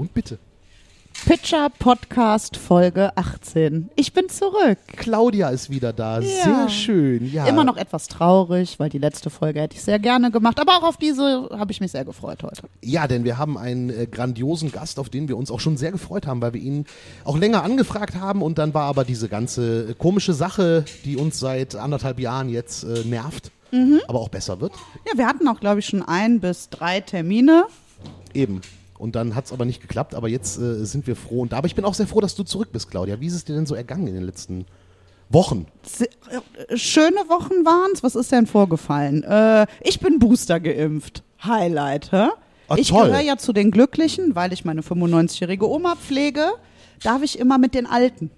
Und bitte. Pitcher Podcast Folge 18. Ich bin zurück. Claudia ist wieder da. Ja. Sehr schön. Ja. Immer noch etwas traurig, weil die letzte Folge hätte ich sehr gerne gemacht. Aber auch auf diese habe ich mich sehr gefreut heute. Ja, denn wir haben einen äh, grandiosen Gast, auf den wir uns auch schon sehr gefreut haben, weil wir ihn auch länger angefragt haben und dann war aber diese ganze äh, komische Sache, die uns seit anderthalb Jahren jetzt äh, nervt, Mhm. aber auch besser wird. Ja, wir hatten auch, glaube ich, schon ein bis drei Termine. Eben. Und dann hat es aber nicht geklappt, aber jetzt äh, sind wir froh. Und da, aber ich bin auch sehr froh, dass du zurück bist, Claudia. Wie ist es dir denn so ergangen in den letzten Wochen? Äh, schöne Wochen waren's. Was ist denn vorgefallen? Äh, ich bin Booster geimpft. Highlight, hä? Ah, ich gehöre ja zu den Glücklichen, weil ich meine 95-jährige Oma pflege. Darf ich immer mit den Alten.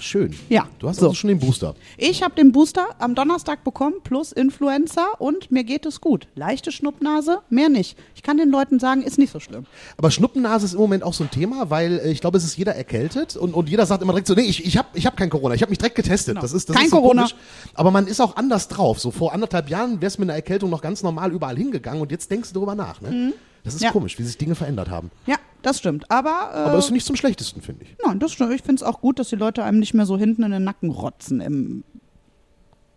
Schön. Ja, Du hast so. also schon den Booster. Ich habe den Booster am Donnerstag bekommen, plus Influenza und mir geht es gut. Leichte Schnuppnase, mehr nicht. Ich kann den Leuten sagen, ist nicht so schlimm. Aber Schnuppennase ist im Moment auch so ein Thema, weil äh, ich glaube, es ist jeder erkältet und, und jeder sagt immer direkt so, nee, ich, ich habe ich hab kein Corona, ich habe mich direkt getestet. Genau. Das ist, das Kein ist so Corona. komisch. Aber man ist auch anders drauf. So vor anderthalb Jahren wär's mit einer Erkältung noch ganz normal überall hingegangen und jetzt denkst du darüber nach. Ne? Das ist Mhm. Ja. komisch, wie sich Dinge verändert haben. Ja, das stimmt. Aber, äh, Aber ist nicht zum Schlechtesten, finde ich. nein, das stimmt. Ich finde es auch gut, dass die Leute einem nicht mehr so hinten in den Nacken rotzen im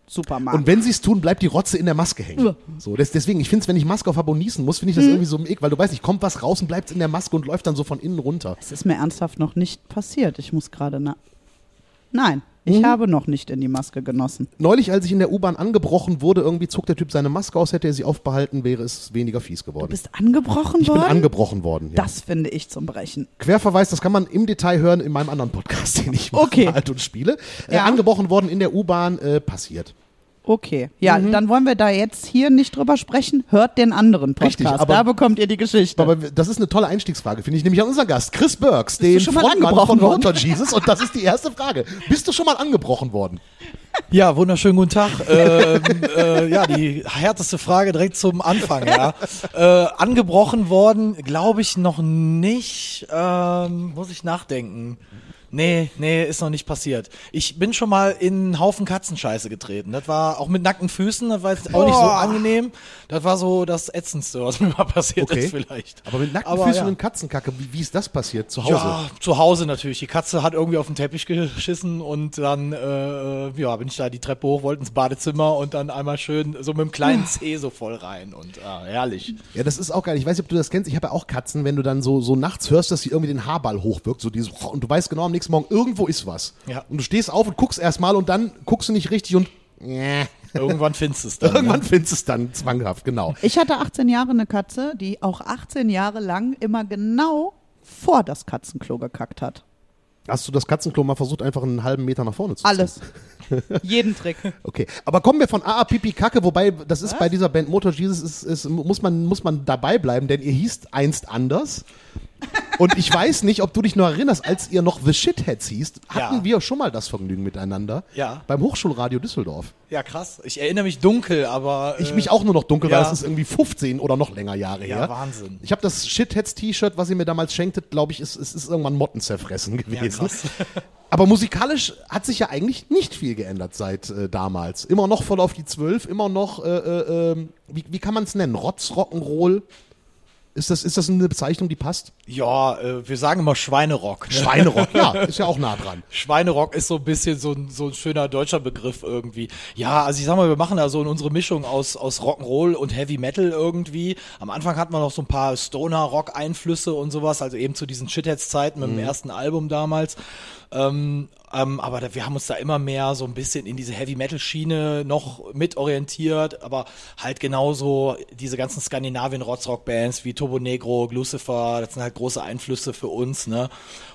Supermarkt. Und wenn sie es tun, bleibt die Rotze in der Maske hängen. Ja. So, das, deswegen, ich finde es, wenn ich Maske auf habe und niesen muss, finde ich das irgendwie so im Ick, weil du weißt nicht, kommt was raus und bleibt in der Maske und läuft dann so von innen runter. es ist mir ernsthaft noch nicht passiert. Ich muss gerade na. Nein, ich Mhm. habe noch nicht in die Maske genossen. Neulich, als ich in der U-Bahn angebrochen wurde, irgendwie zog der Typ seine Maske aus, hätte er sie aufbehalten, wäre es weniger fies Du geworden. bist angebrochen Ich worden? bin angebrochen worden. Ja. das finde ich zum Brechen. Querverweis, das kann man im Detail hören in meinem anderen Podcast, den ich mache, Okay. Alt und spiele. Äh, Ja. angebrochen worden in der U-Bahn, äh, passiert. Okay, ja, Mhm. dann wollen wir da jetzt hier nicht drüber sprechen. Hört den anderen Podcast, Richtig, aber- da bekommt ihr die Geschichte. Aber das ist eine tolle Einstiegsfrage, finde ich, nämlich an unseren Gast, Chris Burks, den schon mal Frontmann angebrochen von? Motor Jesus. Und das ist die erste Frage. Bist du schon mal angebrochen worden? Ja, wunderschönen guten Tag. ähm, äh, ja, die härteste Frage direkt zum Anfang, ja. Äh, angebrochen worden, glaube ich noch nicht. Ähm, muss ich nachdenken. Nee, nee, ist noch nicht passiert. Ich bin schon mal in einen Haufen Katzenscheiße getreten. Das war auch mit nackten Füßen, das war jetzt auch nicht so angenehm. Das war so das Ätzendste, was mir mal passiert Okay. ist vielleicht. Aber mit nackten Aber Füßen ja. und Katzenkacke, wie, wie ist das passiert? Zu Hause? Ja, zu Hause natürlich. Die Katze hat irgendwie auf den Teppich geschissen und dann äh, ja, bin ich da die Treppe hoch, wollte ins Badezimmer und dann einmal schön so mit dem kleinen Zeh so voll rein und ah, herrlich. Ja, das ist auch geil. Ich weiß nicht, ob du das kennst. Ich habe ja auch Katzen, wenn du dann so, so nachts hörst, dass sie irgendwie den Haarball hochwirkt, so dieses, und du weißt genau, am nächsten Morgen, irgendwo ist was. Ja. Und du stehst auf und guckst erstmal und dann guckst du nicht richtig und Irgendwann findest du es dann. irgendwann ne? findest du es dann zwanghaft, genau. Ich hatte 18 Jahre eine Katze, die auch 18 Jahre lang immer genau vor das Katzenklo gekackt hat. Hast du das Katzenklo mal versucht, einfach einen halben Meter nach vorne zu ziehen? Alles. Jeden Trick. Okay, aber kommen wir von AA Pipi Kacke, wobei das ist bei dieser Band Motor Jesus, ist, ist, muss, man, muss man dabei bleiben, denn ihr hießt einst anders. Und ich weiß nicht, ob du dich noch erinnerst, als ihr noch The Shitheads hießt, hatten Ja. wir schon mal das Vergnügen miteinander. Ja. Beim Hochschulradio Düsseldorf. Ja, krass. Ich erinnere mich dunkel, aber. Ich äh, mich auch nur noch dunkel, ja. weil es ist irgendwie 15 oder noch länger Jahre Ja, her. Wahnsinn. Ich habe das Shitheads-T-Shirt, was ihr mir damals schenktet, glaube ich, ist, ist, ist irgendwann Motten zerfressen gewesen. krass. Aber musikalisch hat sich ja eigentlich nicht viel geändert seit äh, damals. Immer noch voll auf die 12, immer noch, äh, äh, ähm, wie, wie kann man es nennen? Rotz, Rock'n'Roll? Ist das, ist das eine Bezeichnung, die passt? Ja, äh, wir sagen immer Schweinerock. Ne? Schweinerock, ja, ist ja auch nah dran. Schweinerock ist so ein bisschen so ein, so ein schöner deutscher Begriff irgendwie. Ja, also ich sag mal, wir machen da so in unsere Mischung aus, aus Rock'n'Roll und Heavy Metal irgendwie. Am Anfang hatten wir noch so ein paar Stoner-Rock-Einflüsse und sowas, also eben zu diesen Shitheads-Zeiten mit dem ersten Album damals. Ähm, ähm, aber da, wir haben uns da immer mehr so ein bisschen in diese Heavy-Metal-Schiene noch mit orientiert, aber halt genauso diese ganzen Skandinavien-Rotzrock-Bands wie Turbo Negro, Lucifer, das sind halt große Einflüsse für uns, ne?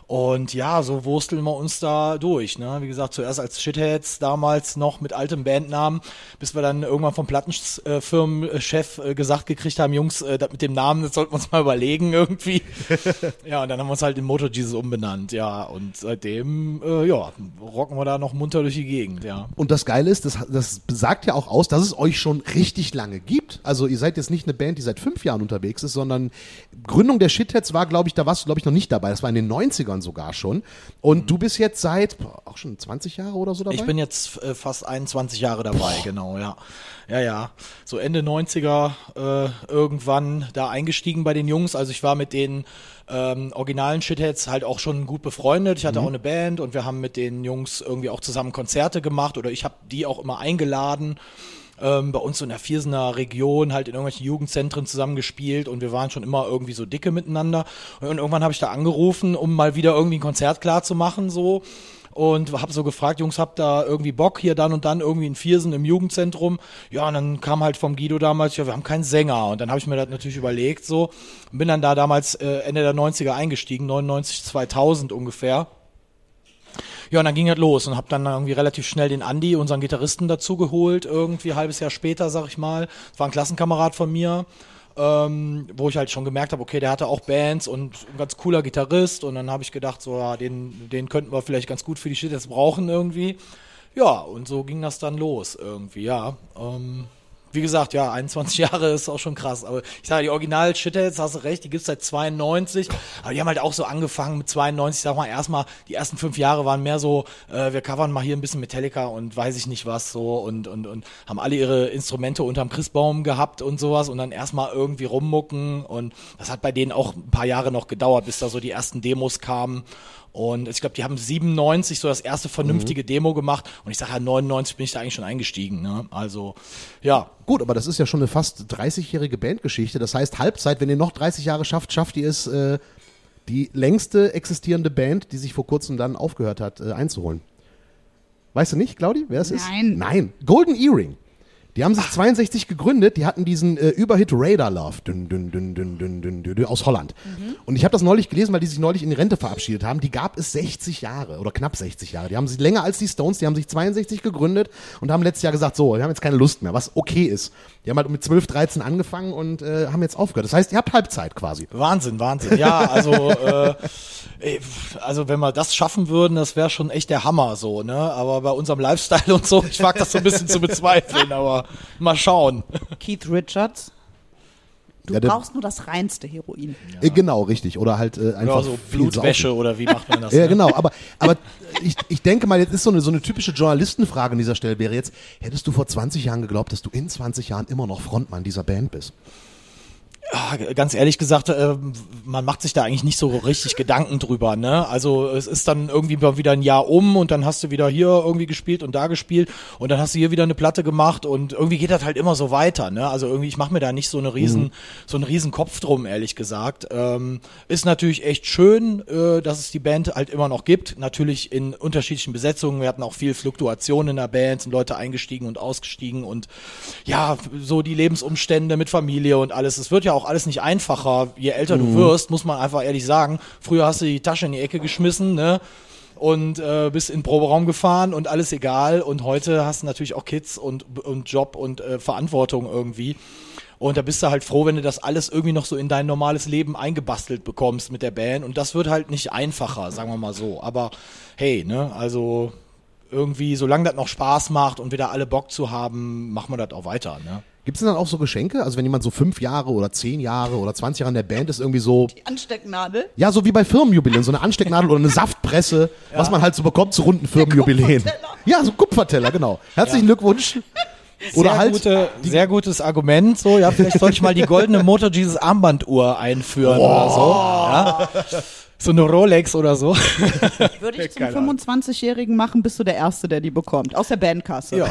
Und ja, so wursteln wir uns da durch. Ne? Wie gesagt, zuerst als Shitheads, damals noch mit altem Bandnamen, bis wir dann irgendwann vom Plattenfirmenchef äh, gesagt gekriegt haben, Jungs, äh, das mit dem Namen, das sollten wir uns mal überlegen irgendwie. ja, und dann haben wir uns halt in Motor Jesus umbenannt, ja. Und seitdem, äh, ja, rocken wir da noch munter durch die Gegend, ja. Und das Geile ist, das, das sagt ja auch aus, dass es euch schon richtig lange gibt. Also ihr seid jetzt nicht eine Band, die seit fünf Jahren unterwegs ist, sondern Gründung der Shitheads war, glaube ich, da warst du, glaube ich, noch nicht dabei. Das war in den 90ern sogar schon. Und du bist jetzt seit boah, auch schon 20 Jahre oder so dabei? Ich bin jetzt äh, fast 21 Jahre dabei, genau, ja. Ja, ja. So Ende 90er äh, irgendwann da eingestiegen bei den Jungs. Also ich war mit denen ähm, originalen Shitheads halt auch schon gut befreundet. Ich hatte Mhm. auch eine Band und wir haben mit den Jungs irgendwie auch zusammen Konzerte gemacht oder ich habe die auch immer eingeladen. Ähm, bei uns so in der Viersener Region halt in irgendwelchen Jugendzentren zusammengespielt und wir waren schon immer irgendwie so dicke miteinander. Und irgendwann habe ich da angerufen, um mal wieder irgendwie ein Konzert klar zu machen so und habe so gefragt, Jungs, habt da irgendwie Bock hier dann und dann irgendwie in Viersen im Jugendzentrum? Ja, und dann kam halt vom Guido damals, ja, wir haben keinen Sänger und dann habe ich mir das natürlich überlegt so und bin dann da damals äh, Ende der 90er eingestiegen, 99 2000 ungefähr. Ja, und dann ging es los und habe dann irgendwie relativ schnell den Andi, unseren Gitarristen, dazu geholt, irgendwie halbes Jahr später, sag ich mal. Das war ein Klassenkamerad von mir, ähm, wo ich halt schon gemerkt habe, okay, der hatte auch Bands und ein ganz cooler Gitarrist und dann habe ich gedacht, so, ja, den, den könnten wir vielleicht ganz gut für die Shit jetzt brauchen irgendwie. Ja, und so ging das dann los irgendwie, ja. Ähm, wie gesagt, ja, 21 Jahre ist auch schon krass. Aber ich sage, die original Shitheads, hast du recht, die gibt's seit 92. Aber die haben halt auch so angefangen mit 92. Ich sag mal, erstmal, die ersten fünf Jahre waren mehr so, äh, wir covern mal hier ein bisschen Metallica und weiß ich nicht was so und, und, und haben alle ihre Instrumente unterm Christbaum gehabt und sowas und dann erstmal irgendwie rummucken. Und das hat bei denen auch ein paar Jahre noch gedauert, bis da so die ersten Demos kamen. Und ich glaube, die haben 97 so das erste vernünftige Demo gemacht. Und ich sage ja, 99 bin ich da eigentlich schon eingestiegen. Ne? Also, ja, Gut, aber das ist ja schon eine fast 30-jährige Bandgeschichte. Das heißt, Halbzeit, wenn ihr noch 30 Jahre schafft, schafft ihr es, äh, die längste existierende Band, die sich vor kurzem dann aufgehört hat, äh, einzuholen. Weißt du nicht, Claudi, wer es ist? Nein. Nein. Golden Earring. Die haben sich 62 gegründet, die hatten diesen äh, Überhit Radar Love dün, dün, dün, dün, dün, dün, dün, dün, aus Holland. Und ich habe das neulich gelesen, weil die sich neulich in die Rente verabschiedet haben. Die gab es 60 Jahre oder knapp 60 Jahre. Die haben sich länger als die Stones, die haben sich 62 gegründet und haben letztes Jahr gesagt, so, wir haben jetzt keine Lust mehr, was okay ist. Die haben halt mit 12, 13 angefangen und äh, haben jetzt aufgehört. Das heißt, ihr habt Halbzeit quasi. Wahnsinn, Wahnsinn. Ja, also, äh, ey, also wenn wir das schaffen würden, das wäre schon echt der Hammer so, ne? Aber bei unserem Lifestyle und so, ich wag das so ein bisschen zu bezweifeln, aber mal schauen. Keith Richards. Du Ja, brauchst nur das reinste Heroin. Äh, genau, richtig. Oder halt äh, einfach Ja, so viel Blutwäsche saufen. oder wie macht man das? Ja, ne? genau, aber, aber ich, ich denke mal, jetzt ist so eine, so eine typische Journalistenfrage an dieser Stelle wäre jetzt, hättest du vor 20 Jahren geglaubt, dass du in 20 Jahren immer noch Frontmann dieser Band bist? Ah, ganz ehrlich gesagt, äh, man macht sich da eigentlich nicht so richtig Gedanken drüber, ne? Also es ist dann irgendwie mal wieder ein Jahr um und dann hast du wieder hier irgendwie gespielt und da gespielt und dann hast du hier wieder eine Platte gemacht und irgendwie geht das halt immer so weiter, ne? Also irgendwie, ich mache mir da nicht so eine riesen, so einen riesen Kopf drum, ehrlich gesagt. Ähm, ist natürlich echt schön, äh, dass es die Band halt immer noch gibt. Natürlich in unterschiedlichen Besetzungen. Wir hatten auch viel Fluktuation in der Band, sind Leute eingestiegen und ausgestiegen und ja, so die Lebensumstände mit Familie und alles. Es wird ja auch alles nicht einfacher, je älter du wirst, muss man einfach ehrlich sagen. Früher hast du die Tasche in die Ecke geschmissen, ne? Und äh, bist in den Proberaum gefahren und alles egal. Und heute hast du natürlich auch Kids und, und Job und äh, Verantwortung irgendwie. Und da bist du halt froh, wenn du das alles irgendwie noch so in dein normales Leben eingebastelt bekommst mit der Band. Und das wird halt nicht einfacher, sagen wir mal so. Aber hey, ne, also irgendwie, solange das noch Spaß macht und wieder alle Bock zu haben, machen wir das auch weiter, ne? Gibt es denn dann auch so Geschenke? Also wenn jemand so fünf Jahre oder zehn Jahre oder 20 Jahre in der Band ist, irgendwie so, Die Anstecknadel. ja, so wie bei Firmenjubiläen, so eine Anstecknadel oder eine Saftpresse, was man halt so bekommt zu runden Firmenjubiläen. Kupferteller. Ja, so Kupferteller, genau. Herzlichen Glückwunsch. Oder sehr, halt, gute, sehr gutes Argument. So, ja, vielleicht sollte ich mal die goldene Motor Jesus Armbanduhr einführen oder so. Ja. So eine Rolex oder so. Würde ich zum Keine Ahnung. 25-Jährigen machen, bist du der Erste, der die bekommt. Aus der Bandkasse. Ja.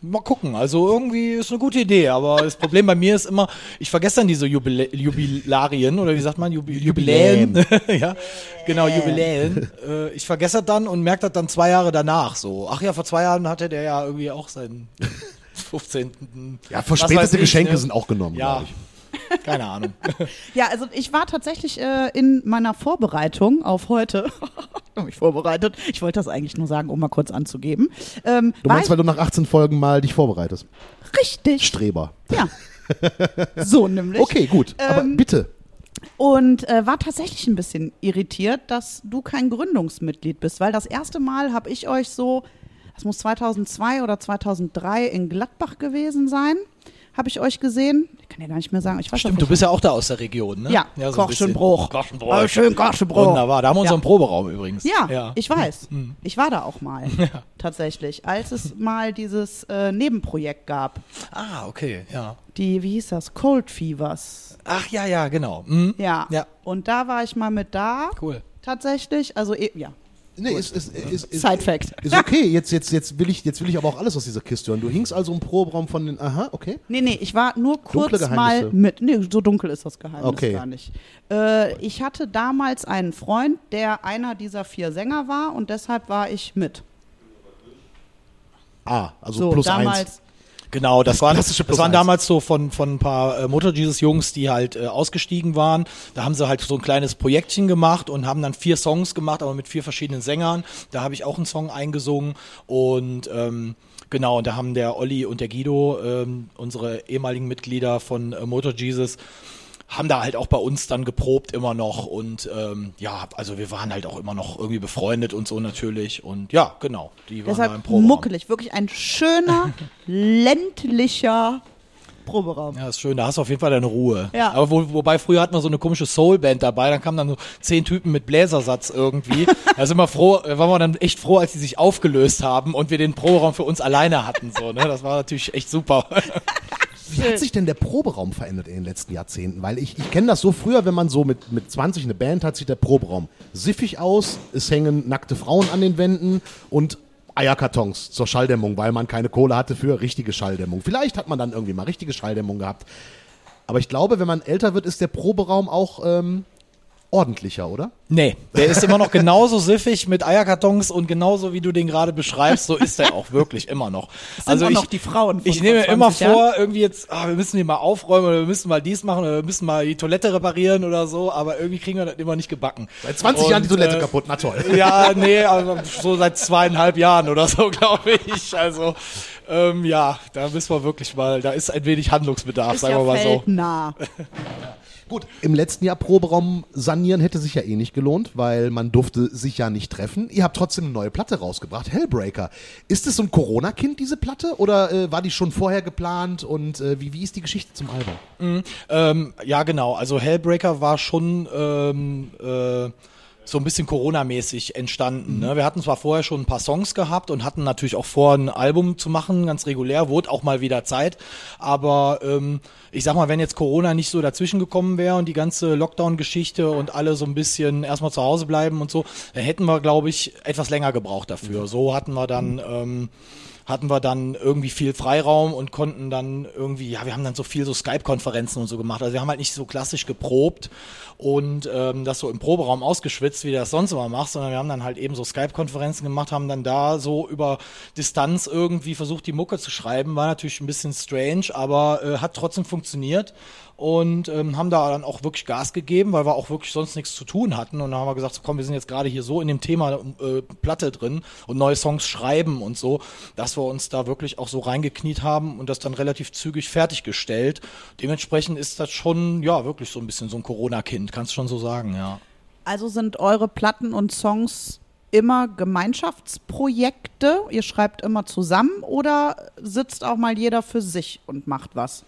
Mal gucken. Also irgendwie ist eine gute Idee, aber das Problem bei mir ist immer, ich vergesse dann diese Jubilä Jubilarien oder wie sagt man Jubi Jubiläen. ja, genau Jubiläen. Äh, ich vergesse das dann und merke das dann zwei Jahre danach so. Ach ja, vor zwei Jahren hatte der ja irgendwie auch seinen 15. ja, verspätete ich, Geschenke ne? sind auch genommen, Ja. glaube ich. Keine Ahnung. Ja, also ich war tatsächlich äh, in meiner Vorbereitung auf heute, hab mich vorbereitet, ich wollte das eigentlich nur sagen, um mal kurz anzugeben. Ähm, Du meinst, weil du nach 18 Folgen mal dich vorbereitest? ich, richtig. Streber. Ja. So nämlich. Okay, gut. Aber Ähm, bitte. Und äh, war tatsächlich ein bisschen irritiert, dass du kein Gründungsmitglied bist, weil das erste Mal habe ich euch so, das muss 2002 oder 2003 in Gladbach gewesen sein, habe ich euch gesehen. Ich kann ja gar nicht mehr sagen. Ich weiß Stimmt, du bist ja auch da aus der Region, ne? Ja, so ein Korschenbruch. Korschenbruch. Oh, schön Korschenbruch. Wunderbar, da haben wir Ja. unseren Proberaum übrigens. Ja, ich weiß. Ich war da auch mal, tatsächlich, als es mal dieses äh, Nebenprojekt gab. Ah, okay, ja. Die, wie hieß das? Cold Fevers. Ach ja, ja, genau. Mhm. Ja. Ja. Und da war ich mal mit da, Cool. tatsächlich. Also, eh- ja. Nee, ist, ist, ist, ist, Side Fact. Ist okay, jetzt, jetzt, jetzt, will ich, jetzt will ich aber auch alles aus dieser Kiste hören. Du hingst also im Proberaum von den. Aha, okay. Nee, nee, ich war nur kurz mal mit. Nee, so dunkel ist das Geheimnis Okay. gar nicht. Äh, ich hatte damals einen Freund, der einer dieser vier Sänger war und deshalb war ich mit. Ah, also So, plus damals. eins. Genau, das, Das waren, das waren damals so von, von ein paar äh, Motor Jesus Jungs, die halt äh, ausgestiegen waren. Da haben sie halt so ein kleines Projektchen gemacht und haben dann vier Songs gemacht, aber mit vier verschiedenen Sängern. Da habe ich auch einen Song eingesungen und ähm, genau, und da haben der Olli und der Guido, ähm, unsere ehemaligen Mitglieder von äh, Motor Jesus, haben da halt auch bei uns dann geprobt immer noch und ähm, ja, also wir waren halt auch immer noch irgendwie befreundet und so natürlich und ja, genau, die waren da im Deshalb Proberaum. muckelig. Wirklich ein schöner, ländlicher Proberaum. Ja, ist schön, da hast du auf jeden Fall deine Ruhe. Ja. Aber wo, wobei früher hatten wir so eine komische Soulband dabei, dann kamen dann so zehn Typen mit Bläsersatz irgendwie. da sind wir froh, waren wir dann echt froh, als die sich aufgelöst haben und wir den Proberaum für uns alleine hatten. So, ne? Das war natürlich echt super. Wie hat sich denn der Proberaum verändert in den letzten Jahrzehnten? Weil ich, ich kenne das so früher, wenn man so mit, mit 20 eine Band hat, sieht der Proberaum siffig aus, es hängen nackte Frauen an den Wänden und Eierkartons zur Schalldämmung, weil man keine Kohle hatte für richtige Schalldämmung. Vielleicht hat man dann irgendwie mal richtige Schalldämmung gehabt. Aber ich glaube, wenn man älter wird, ist der Proberaum auch ähm, ordentlicher, oder? Nee, der ist immer noch genauso siffig mit Eierkartons und genauso wie du den gerade beschreibst, so ist er auch wirklich immer noch. sind auch noch die Frauen von Ich nehme vor immer 20 vor, irgendwie jetzt, ah, wir müssen die mal aufräumen oder wir müssen mal dies machen oder wir müssen mal die Toilette reparieren oder so, aber irgendwie kriegen wir das immer nicht gebacken. Seit 20 Und, Jahren die Toilette äh, kaputt, na toll. Ja, nee, also so seit zweieinhalb Jahren oder so, glaube ich. Also, ähm, ja, da müssen wir wirklich mal, da ist ein wenig Handlungsbedarf, Ist sagen ja wir mal so. feldnah. Gut, im letzten Jahr Proberaum sanieren hätte sich ja eh nicht gelohnt, weil man durfte sich ja nicht treffen. Ihr habt trotzdem eine neue Platte rausgebracht, Hellbreaker. Ist es so ein Corona-Kind, diese Platte, oder äh, war die schon vorher geplant und äh, wie, wie ist die Geschichte zum Album? Ähm, ja, genau. Also Hellbreaker war schon ähm, äh, so ein bisschen Corona-mäßig entstanden. Ne? Wir hatten zwar vorher schon ein paar Songs gehabt und hatten natürlich auch vor, ein Album zu machen, ganz regulär, wurde auch mal wieder Zeit. Aber ähm, ich sag mal, wenn jetzt Corona nicht so dazwischen gekommen wäre und die ganze Lockdown-Geschichte und alle so ein bisschen erstmal zu Hause bleiben und so, dann hätten wir, glaube ich, etwas länger gebraucht dafür. So hatten wir dann ähm, hatten wir dann irgendwie viel Freiraum und konnten dann irgendwie, ja, wir haben dann so viel so Skype-Konferenzen und so gemacht. Also wir haben halt nicht so klassisch geprobt und ähm, das so im Proberaum ausgeschwitzt, wie du das sonst immer machst, sondern wir haben dann halt eben so Skype-Konferenzen gemacht, haben dann da so über Distanz irgendwie versucht, die Mucke zu schreiben. War natürlich ein bisschen strange, aber äh, hat trotzdem funktioniert und ähm, haben da dann auch wirklich Gas gegeben, weil wir auch wirklich sonst nichts zu tun hatten. Und dann haben wir gesagt, so, komm, wir sind jetzt gerade hier so in dem Thema äh, Platte drin und neue Songs schreiben und so, dass wir uns da wirklich auch so reingekniet haben und das dann relativ zügig fertiggestellt. Dementsprechend ist das schon, ja, wirklich so ein bisschen so ein Corona-Kind, kannst schon so sagen, ja. Also sind eure Platten und Songs immer Gemeinschaftsprojekte? Ihr schreibt immer zusammen oder sitzt auch mal jeder für sich und macht was?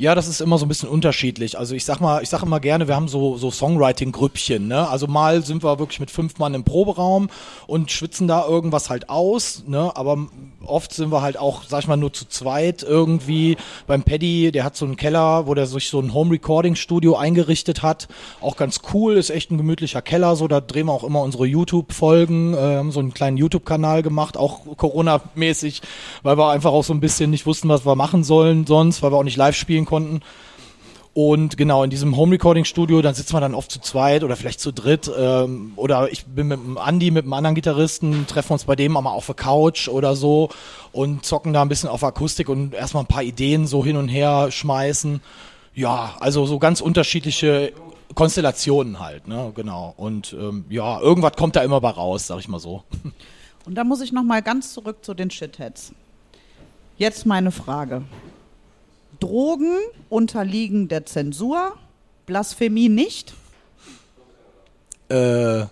Ja, das ist immer so ein bisschen unterschiedlich. Also ich sag mal, ich sage immer gerne, wir haben so, so Songwriting-Grüppchen, ne? Also mal sind wir wirklich mit fünf Mann im Proberaum und schwitzen da irgendwas halt aus, ne? Aber oft sind wir halt auch, sag ich mal, nur zu zweit irgendwie. Beim Paddy, der hat so einen Keller, wo der sich so ein Home-Recording-Studio eingerichtet hat. Auch ganz cool, ist echt ein gemütlicher Keller, so da drehen wir auch immer unsere YouTube-Folgen, äh, haben so einen kleinen YouTube-Kanal gemacht, auch Corona-mäßig, weil wir einfach auch so ein bisschen nicht wussten, was wir machen sollen sonst, weil wir auch nicht live spielen konnten. Und genau, in diesem Home-Recording-Studio, dann sitzen wir dann oft zu zweit oder vielleicht zu dritt. Ähm, oder ich bin mit dem Andi, mit einem anderen Gitarristen, treffen uns bei dem mal auf der Couch oder so und zocken da ein bisschen auf Akustik und erstmal ein paar Ideen so hin und her schmeißen. Ja, also so ganz unterschiedliche Konstellationen halt, ne, genau. Und ähm, ja, irgendwas kommt da immer bei raus, sag ich mal so. Und da muss ich noch mal ganz zurück zu den Shitheads. Jetzt meine Frage. Drogen unterliegen der Zensur, Blasphemie nicht. Äh,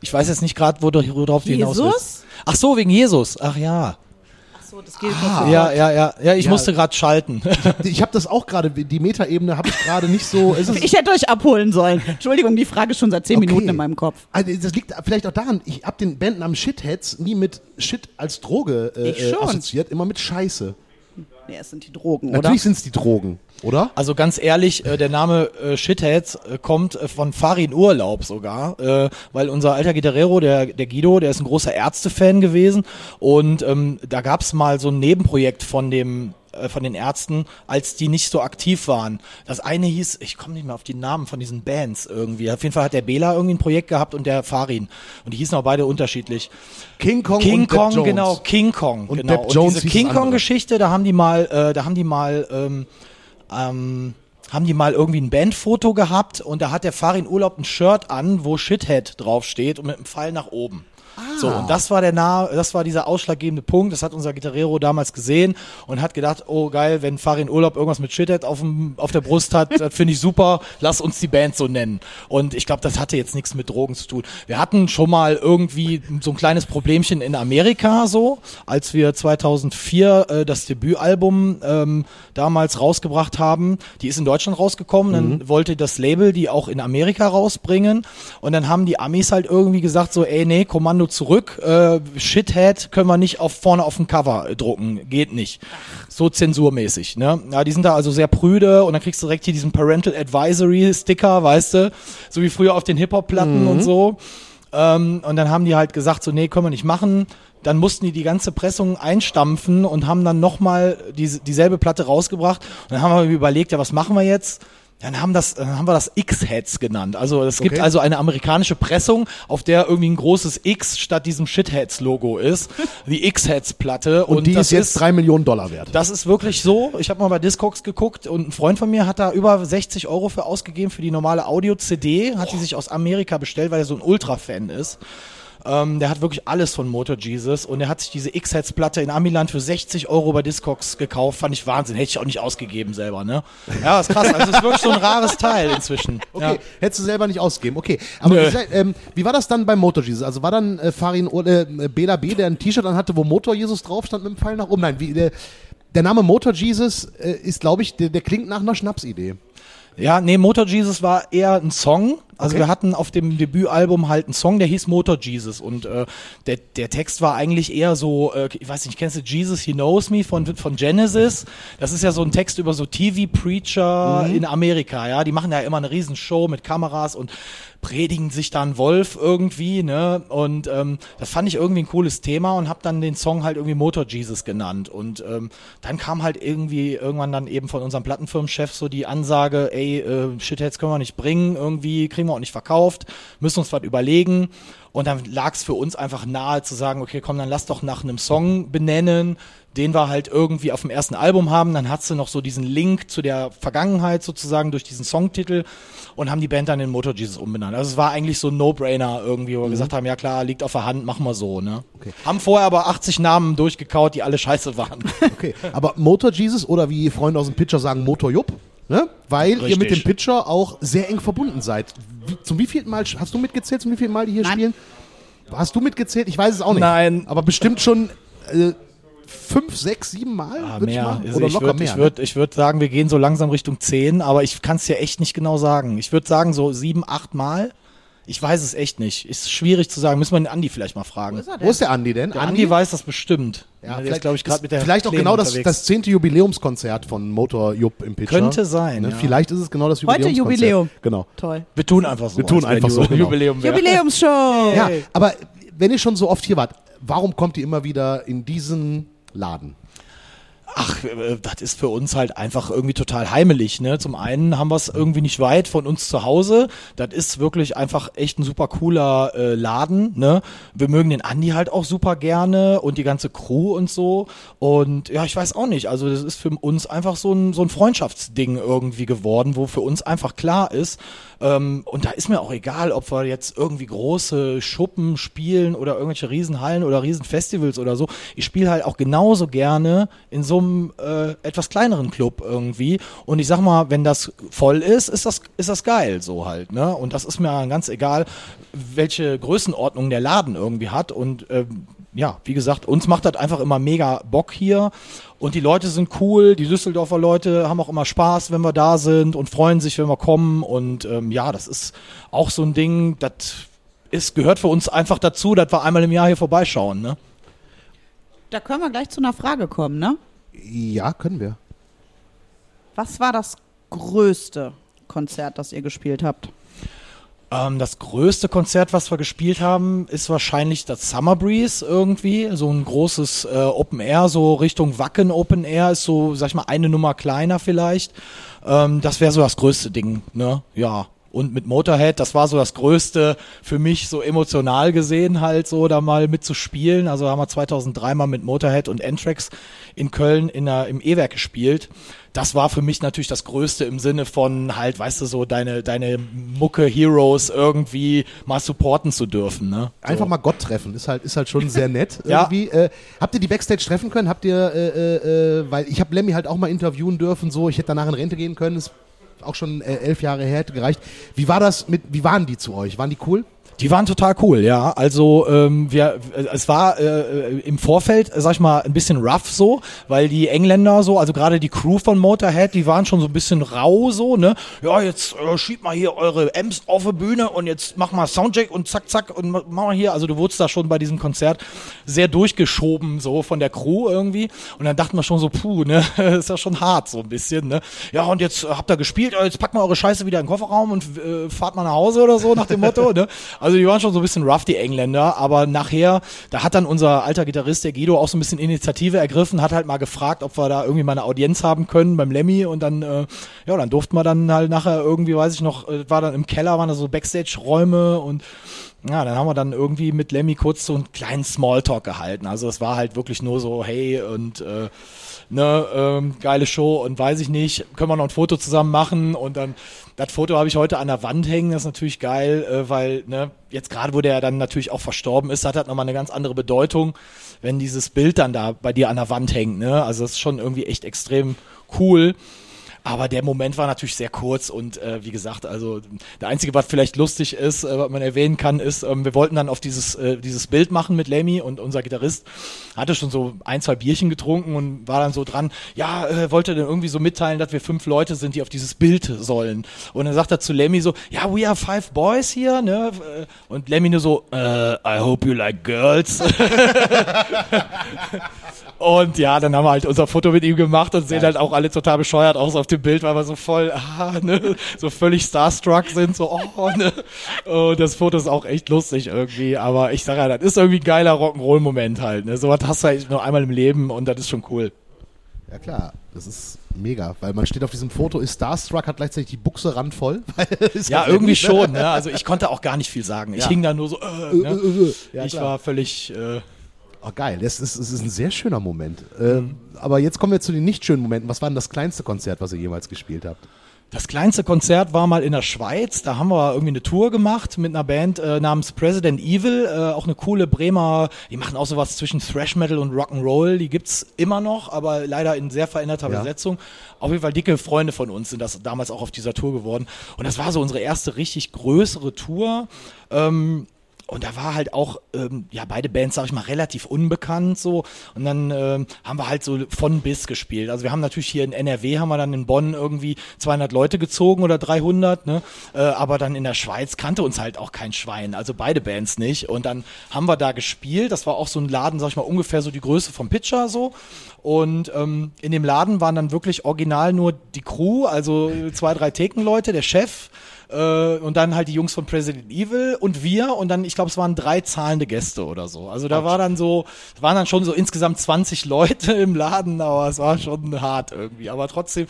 ich weiß jetzt nicht gerade, worauf du hinaus willst. Jesus? Ach so, wegen Jesus. Ach ja. Ach so, das gilt Ah. Ja, ja, ja, ja, ich Ja. musste gerade schalten. Ich habe das auch gerade, die Metaebene habe ich gerade nicht so. Es ist, Ich hätte euch abholen sollen. Entschuldigung, die Frage ist schon seit zehn Okay. Minuten in meinem Kopf. Also das liegt vielleicht auch daran, ich habe den Bandnamen Shitheads nie mit Shit als Droge äh, Ich äh, schon. assoziiert, immer mit Scheiße. Nee, es sind die Drogen, oder? Natürlich sind es die Drogen, oder? Also ganz ehrlich, äh, der Name äh, Shitheads äh, kommt äh, von Farin Urlaub sogar, äh, weil unser alter Gitarrero, der, der Guido, der ist ein großer Ärzte-Fan gewesen und ähm, da gab's mal so ein Nebenprojekt von dem äh, von den Ärzten, als die nicht so aktiv waren. Das eine hieß, ich komme nicht mehr auf die Namen von diesen Bands irgendwie. Auf jeden Fall hat der Bela irgendwie ein Projekt gehabt und der Farin. Und die hießen auch beide unterschiedlich. King Kong King und Kong, Jones. genau, King Kong, Und genau. Jones und hieß diese King das andere. Kong Geschichte, da haben die mal, äh, da haben die mal, ähm, ähm, haben die mal irgendwie ein Bandfoto gehabt und da hat der Farin Urlaub ein Shirt an, wo Shithead draufsteht und mit einem Pfeil nach oben. So, und das war der nah, das war dieser ausschlaggebende Punkt. Das hat unser Gitarrero damals gesehen und hat gedacht, oh geil, wenn Farin Urlaub irgendwas mit Shithead auf, dem, auf der Brust hat, das finde ich super, lass uns die Band so nennen. Und ich glaube, das hatte jetzt nichts mit Drogen zu tun. Wir hatten schon mal irgendwie so ein kleines Problemchen in Amerika so, als wir 2004 äh, das Debütalbum ähm, damals rausgebracht haben. Die ist in Deutschland rausgekommen, dann wollte das Label die auch in Amerika rausbringen und dann haben die Amis halt irgendwie gesagt so, ey nee, Kommando zurück, äh, Shithead können wir nicht auf vorne auf dem Cover drucken, geht nicht. So zensurmäßig, ne? Ja, die sind da also sehr prüde und dann kriegst du direkt hier diesen Parental Advisory Sticker, weißt du, so wie früher auf den Hip-Hop-Platten und so. Ähm, und dann haben die halt gesagt, so, nee, können wir nicht machen. Dann mussten die die ganze Pressung einstampfen und haben dann nochmal diese, dieselbe Platte rausgebracht. Und dann haben wir überlegt, ja, was machen wir jetzt? Dann haben, das, dann haben wir das X-Heads genannt. Also es gibt Okay. also eine amerikanische Pressung, auf der irgendwie ein großes X statt diesem Shitheads-Logo ist. Die X-Heads-Platte. Und, die ist jetzt drei Millionen Dollar wert. Das ist wirklich so. Ich habe mal bei Discogs geguckt und ein Freund von mir hat da über 60 Euro für ausgegeben für die normale Audio-CD. Hat die sich aus Amerika bestellt, weil er so ein Ultra-Fan ist. Ähm, der hat wirklich alles von Motor Jesus und er hat sich diese X-Heads-Platte in Amiland für 60 Euro bei Discogs gekauft. Fand ich Wahnsinn. Hätte ich auch nicht ausgegeben selber, ne? Ja, ist krass. Also es ist wirklich so ein rares Teil inzwischen. Okay, Ja. hättest du selber nicht ausgeben. Okay, aber wie, ähm, wie war das dann beim Motor Jesus? Also war dann äh, Farin oder äh, Bela B, der ein T-Shirt anhatte, wo Motor Jesus drauf stand mit dem Pfeil nach oben? Nein, wie, der, der Name Motor Jesus äh, ist, glaube ich, der, der klingt nach einer Schnapsidee. Ja, nee, Motor Jesus war eher ein Song. Also Okay. wir hatten auf dem Debütalbum halt einen Song, der hieß Motor Jesus und äh, der, der Text war eigentlich eher so, äh, ich weiß nicht, kennst du Jesus He Knows Me von, von Genesis? Das ist ja so ein Text über so TV-Preacher in Amerika, ja, die machen ja immer eine riesen Show mit Kameras und predigen sich dann Wolf irgendwie, ne? Und ähm, das fand ich irgendwie ein cooles Thema und habe dann den Song halt irgendwie Motor Jesus genannt. Und ähm, dann kam halt irgendwie irgendwann dann eben von unserem Plattenfirmenchef so die Ansage, ey, äh, Shitheads können wir nicht bringen, irgendwie kriegen wir auch nicht verkauft, müssen uns was überlegen. Und dann lag es für uns einfach nahe zu sagen, okay, komm, dann lass doch nach einem Song benennen, den wir halt irgendwie auf dem ersten Album haben. Dann hat sie noch so diesen Link zu der Vergangenheit sozusagen durch diesen Songtitel und haben die Band dann in Motor Jesus umbenannt. Also es war eigentlich so ein No-Brainer irgendwie, wo wir gesagt haben, ja klar, liegt auf der Hand, machen wir so, ne? Okay. Haben vorher aber 80 Namen durchgekaut, die alle scheiße waren. Okay, aber Motor Jesus oder wie Freunde aus dem Pitcher sagen, Motor Jupp, ne? Weil ihr mit dem Richtig. Pitcher auch sehr eng verbunden seid. Wie, zum wievielten Mal, hast du mitgezählt, zum wievielten Mal die hier Nein. spielen? Hast du mitgezählt? Ich weiß es auch nicht. Nein. Aber bestimmt schon äh, fünf, sechs, sieben Mal, Ah, würd ich mehr. mal. Also Oder ich locker würde mehr. ich ne? würd, ich würd sagen, wir gehen so langsam Richtung 10, aber ich kann es dir echt nicht genau sagen. Ich würde sagen so sieben, acht Mal. Ich weiß es echt nicht. Ist schwierig zu sagen. Müssen wir den Andi vielleicht mal fragen. ist er Wo ist der Andi denn? Der Andi weiß das bestimmt. Ja, der ist, glaube ich, gerade mit der vielleicht auch Kleinen genau das, unterwegs. das zehnte Jubiläumskonzert von Motor Jupp im Pitcher. Könnte sein, Ne? ja. Vielleicht ist es genau das Heute Jubiläumskonzert. Jubiläum. Genau. Toll. Wir tun einfach so. Wir tun einfach so, genau. Jubiläum wäre. Jubiläumsshow. Ja, aber wenn ihr schon so oft hier wart, warum kommt ihr immer wieder in diesen Laden? Ach, äh, das ist für uns halt einfach irgendwie total heimelig. Ne? Zum einen haben wir es irgendwie nicht weit von uns zu Hause. Das ist wirklich einfach echt ein super cooler äh, Laden. Ne? Wir mögen den Andi halt auch super gerne und die ganze Crew und so. Und ja, ich weiß auch nicht. Also das ist für uns einfach so ein, so ein Freundschaftsding irgendwie geworden, wo für uns einfach klar ist. Ähm, und da ist mir auch egal, ob wir jetzt irgendwie große Schuppen spielen oder irgendwelche Riesenhallen oder Riesenfestivals oder so. Ich spiele halt auch genauso gerne in so einem äh, etwas kleineren Club irgendwie. Und ich sag mal, wenn das voll ist, ist das, ist das geil so halt. Ne? Und das ist mir ganz egal, welche Größenordnung der Laden irgendwie hat. Und ähm, ja, wie gesagt, uns macht das einfach immer mega Bock hier. Und die Leute sind cool, die Düsseldorfer Leute haben auch immer Spaß, wenn wir da sind und freuen sich, wenn wir kommen. Und ähm, ja, das ist auch so ein Ding, das ist, gehört für uns einfach dazu, dass wir einmal im Jahr hier vorbeischauen. Ne? Da können wir gleich zu einer Frage kommen, ne? Ja, können wir. Was war das größte Konzert, das ihr gespielt habt? Ähm, das größte Konzert, was wir gespielt haben, ist wahrscheinlich das Summer Breeze irgendwie. So ein großes äh, Open Air, so Richtung Wacken Open Air, ist so, sag ich mal, eine Nummer kleiner vielleicht. Ähm, das wäre so das größte Ding, ne? Ja. Und mit Motorhead, das war so das Größte für mich so emotional gesehen halt so da mal mitzuspielen. Also haben wir 2003 mal mit Motorhead und Anthrax in Köln in der, im E-Werk gespielt. Das war für mich natürlich das Größte im Sinne von halt, weißt du, so deine, deine Mucke-Heroes irgendwie mal supporten zu dürfen. Ne? So. Einfach mal Gott treffen, ist halt, ist halt schon sehr nett. Ja. irgendwie. Äh, habt ihr die Backstage treffen können? Habt ihr, äh, äh, äh, weil ich habe Lemmy halt auch mal interviewen dürfen, so, ich hätte danach in Rente gehen können, ist auch schon äh, elf Jahre her, hätte gereicht. Wie war das mit, wie waren die zu euch? Waren die cool? Die waren total cool, ja. Also ähm, wir, es war äh, im Vorfeld, äh, sag ich mal, ein bisschen rough so, weil die Engländer so, also gerade die Crew von Motorhead, die waren schon so ein bisschen rau so, ne? Ja, jetzt äh, schiebt mal hier eure Amps auf die Bühne und jetzt mach mal Soundcheck und zack, zack und ma- mach mal hier. Also du wurdest da schon bei diesem Konzert sehr durchgeschoben so von der Crew irgendwie und dann dachten wir schon so, puh, ne, ist ja schon hart so ein bisschen, ne? Ja und jetzt äh, habt ihr gespielt, jetzt packt mal eure Scheiße wieder in den Kofferraum und äh, fahrt mal nach Hause oder so nach dem Motto, ne? Also die waren schon so ein bisschen rough, die Engländer, aber nachher, da hat dann unser alter Gitarrist, der Guido, auch so ein bisschen Initiative ergriffen, hat halt mal gefragt, ob wir da irgendwie mal eine Audienz haben können beim Lemmy und dann, äh, ja, dann durften wir dann halt nachher irgendwie, weiß ich noch, äh, war dann im Keller, waren da so Backstage-Räume und ja, dann haben wir dann irgendwie mit Lemmy kurz so einen kleinen Smalltalk gehalten. Also es war halt wirklich nur so, hey und äh, ne, ähm, geile Show und weiß ich nicht, können wir noch ein Foto zusammen machen und dann das Foto habe ich heute an der Wand hängen, das ist natürlich geil, äh, weil ne, jetzt gerade wo der dann natürlich auch verstorben ist, hat das nochmal eine ganz andere Bedeutung, wenn dieses Bild dann da bei dir an der Wand hängt, ne? Also das ist schon irgendwie echt extrem cool. Aber der Moment war natürlich sehr kurz und äh, wie gesagt, also der einzige, was vielleicht lustig ist, äh, was man erwähnen kann, ist, ähm, wir wollten dann auf dieses äh, dieses Bild machen mit Lemmy und unser Gitarrist hatte schon so ein, zwei Bierchen getrunken und war dann so dran, ja, äh, wollte dann irgendwie so mitteilen, dass wir fünf Leute sind, die auf dieses Bild sollen. Und dann sagt er zu Lemmy so, ja, we are five boys here, ne? Äh, Und Lemmy nur so, äh, I hope you like girls. Und ja, dann haben wir halt unser Foto mit ihm gemacht und sehen halt auch alle total bescheuert aus auf dem Bild, weil wir so voll, ah, ne, so völlig starstruck sind, so, oh, ne. Und das Foto ist auch echt lustig irgendwie, aber ich sage ja, das ist irgendwie ein geiler Rock'n'Roll-Moment halt, ne. Sowas hast du halt nur einmal im Leben und das ist schon cool. Ja klar, das ist mega, weil man steht auf diesem Foto, ist Starstruck, hat gleichzeitig die Buchse randvoll. Ist Ja, irgendwie schon, ne. Also ich konnte auch gar nicht viel sagen. Ich Ja. hing da nur so, äh, Äh, ne. äh, äh, ja, ich war völlig, äh, Oh, geil, das ist, das ist ein sehr schöner Moment. Ähm, aber jetzt kommen wir zu den nicht schönen Momenten. Was war denn das kleinste Konzert, was ihr jemals gespielt habt? Das kleinste Konzert war mal in der Schweiz. Da haben wir irgendwie eine Tour gemacht mit einer Band äh, namens President Evil. Äh, auch eine coole Bremer. Die machen auch sowas zwischen Thrash Metal und Rock'n'Roll. Die gibt's immer noch, aber leider in sehr veränderter Ja. Besetzung. Auf jeden Fall dicke Freunde von uns sind das damals auch auf dieser Tour geworden. Und das war so unsere erste richtig größere Tour. Ähm, und da war halt auch, ähm, ja, beide Bands, sag ich mal, relativ unbekannt so. Und dann ähm, haben wir halt so von bis gespielt. Also wir haben natürlich hier in NRW, haben wir dann in Bonn irgendwie 200 Leute gezogen oder 300, ne? Äh, aber dann in der Schweiz kannte uns halt auch kein Schwein. Also beide Bands nicht. Und dann haben wir da gespielt. Das war auch so ein Laden, sag ich mal, ungefähr so die Größe vom Pitcher so. Und ähm, in dem Laden waren dann wirklich original nur die Crew, also zwei, drei Thekenleute, der Chef, äh, und dann halt die Jungs von President Evil und wir und dann, ich glaube, es waren drei zahlende Gäste oder so. Also da war dann so, waren dann schon so insgesamt 20 Leute im Laden, aber es war schon hart irgendwie. Aber trotzdem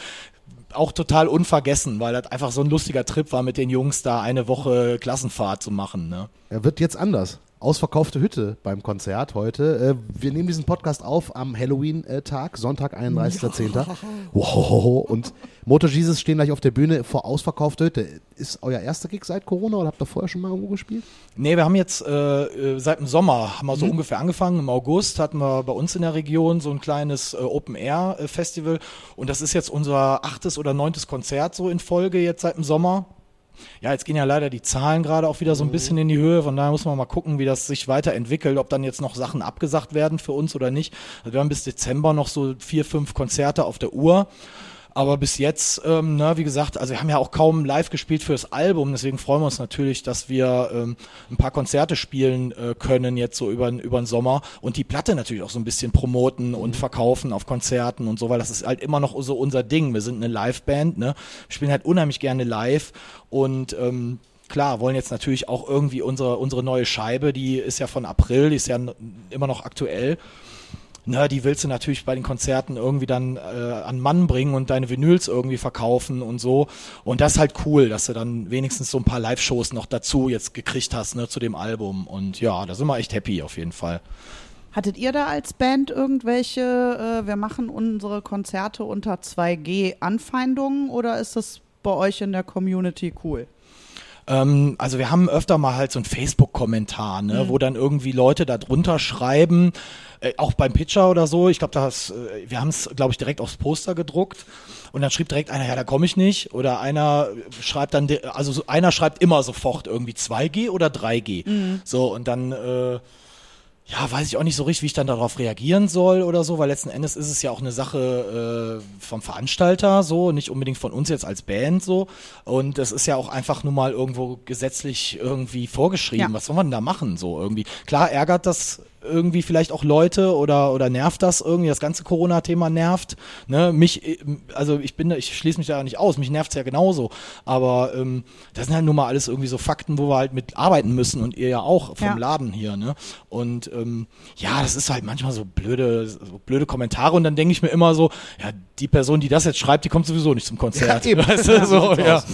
auch total unvergessen, weil das einfach so ein lustiger Trip war, mit den Jungs da eine Woche Klassenfahrt zu machen. Ne? Er wird jetzt anders. Ausverkaufte Hütte beim Konzert heute. Äh, wir nehmen diesen Podcast auf am Halloween-Tag, Sonntag, 31.10. Wow. Und Motor Jesus stehen gleich auf der Bühne vor ausverkaufter Hütte. Ist euer erster Gig seit Corona oder habt ihr vorher schon mal irgendwo gespielt? Nee, wir haben jetzt äh, äh, seit dem Sommer haben wir so ungefähr angefangen. Im August hatten wir bei uns in der Region so ein kleines äh, Open Air äh, Festival und das ist jetzt unser achtes oder neuntes Konzert so in Folge jetzt seit dem Sommer. Ja, jetzt gehen ja leider die Zahlen gerade auch wieder so ein bisschen in die Höhe. Von daher muss man mal gucken, wie das sich weiterentwickelt, ob dann jetzt noch Sachen abgesagt werden für uns oder nicht. Also wir haben bis Dezember noch so vier, fünf Konzerte auf der Uhr. Aber bis jetzt, ähm, na, wie gesagt, also wir haben ja auch kaum live gespielt für das Album, deswegen freuen wir uns natürlich, dass wir ähm, ein paar Konzerte spielen äh, können jetzt so über, über den Sommer und die Platte natürlich auch so ein bisschen promoten und verkaufen auf Konzerten und so, weil das ist halt immer noch so unser Ding. Wir sind eine Liveband, ne? Wir spielen halt unheimlich gerne live und ähm, klar, wollen jetzt natürlich auch irgendwie unsere, unsere neue Scheibe, die ist ja von April, die ist ja immer noch aktuell. Na, die willst du natürlich bei den Konzerten irgendwie dann äh, an Mann bringen und deine Vinyls irgendwie verkaufen und so. Und das ist halt cool, dass du dann wenigstens so ein paar Live-Shows noch dazu jetzt gekriegt hast, ne, zu dem Album. Und ja, da sind wir echt happy auf jeden Fall. Hattet ihr da als Band irgendwelche, äh, wir machen unsere Konzerte unter 2G Anfeindungen oder ist das bei euch in der Community cool? Ähm, also wir haben öfter mal halt so ein Facebook-Kommentar, ne, wo dann irgendwie Leute da drunter schreiben, äh, auch beim Pitcher oder so. Ich glaube, das, äh, wir haben es, glaube ich, direkt aufs Poster gedruckt. Und dann schrieb direkt einer, ja, da komme ich nicht. Oder einer schreibt dann, also so, einer schreibt immer sofort irgendwie 2G oder 3G. So, und dann, äh, ja, weiß ich auch nicht so richtig, wie ich dann darauf reagieren soll oder so, weil letzten Endes ist es ja auch eine Sache äh, vom Veranstalter so, nicht unbedingt von uns jetzt als Band so. Und das ist ja auch einfach nur mal irgendwo gesetzlich irgendwie vorgeschrieben. Ja. Was soll man da machen so irgendwie? Klar ärgert das irgendwie vielleicht auch Leute oder oder nervt das irgendwie das ganze Corona-Thema nervt ne? Mich äh, also ich bin ich schließe mich da nicht aus mich nervt's ja genauso. Aber ähm, das sind halt nun mal alles irgendwie so Fakten wo wir halt mit arbeiten müssen und ihr ja auch vom Ja. Laden hier ne? Und ähm, ja das ist halt manchmal so blöde so blöde Kommentare und dann denke ich mir immer so ja die Person die das jetzt schreibt die kommt sowieso nicht zum Konzert. Ja, eben. weißt du Ja, so ja.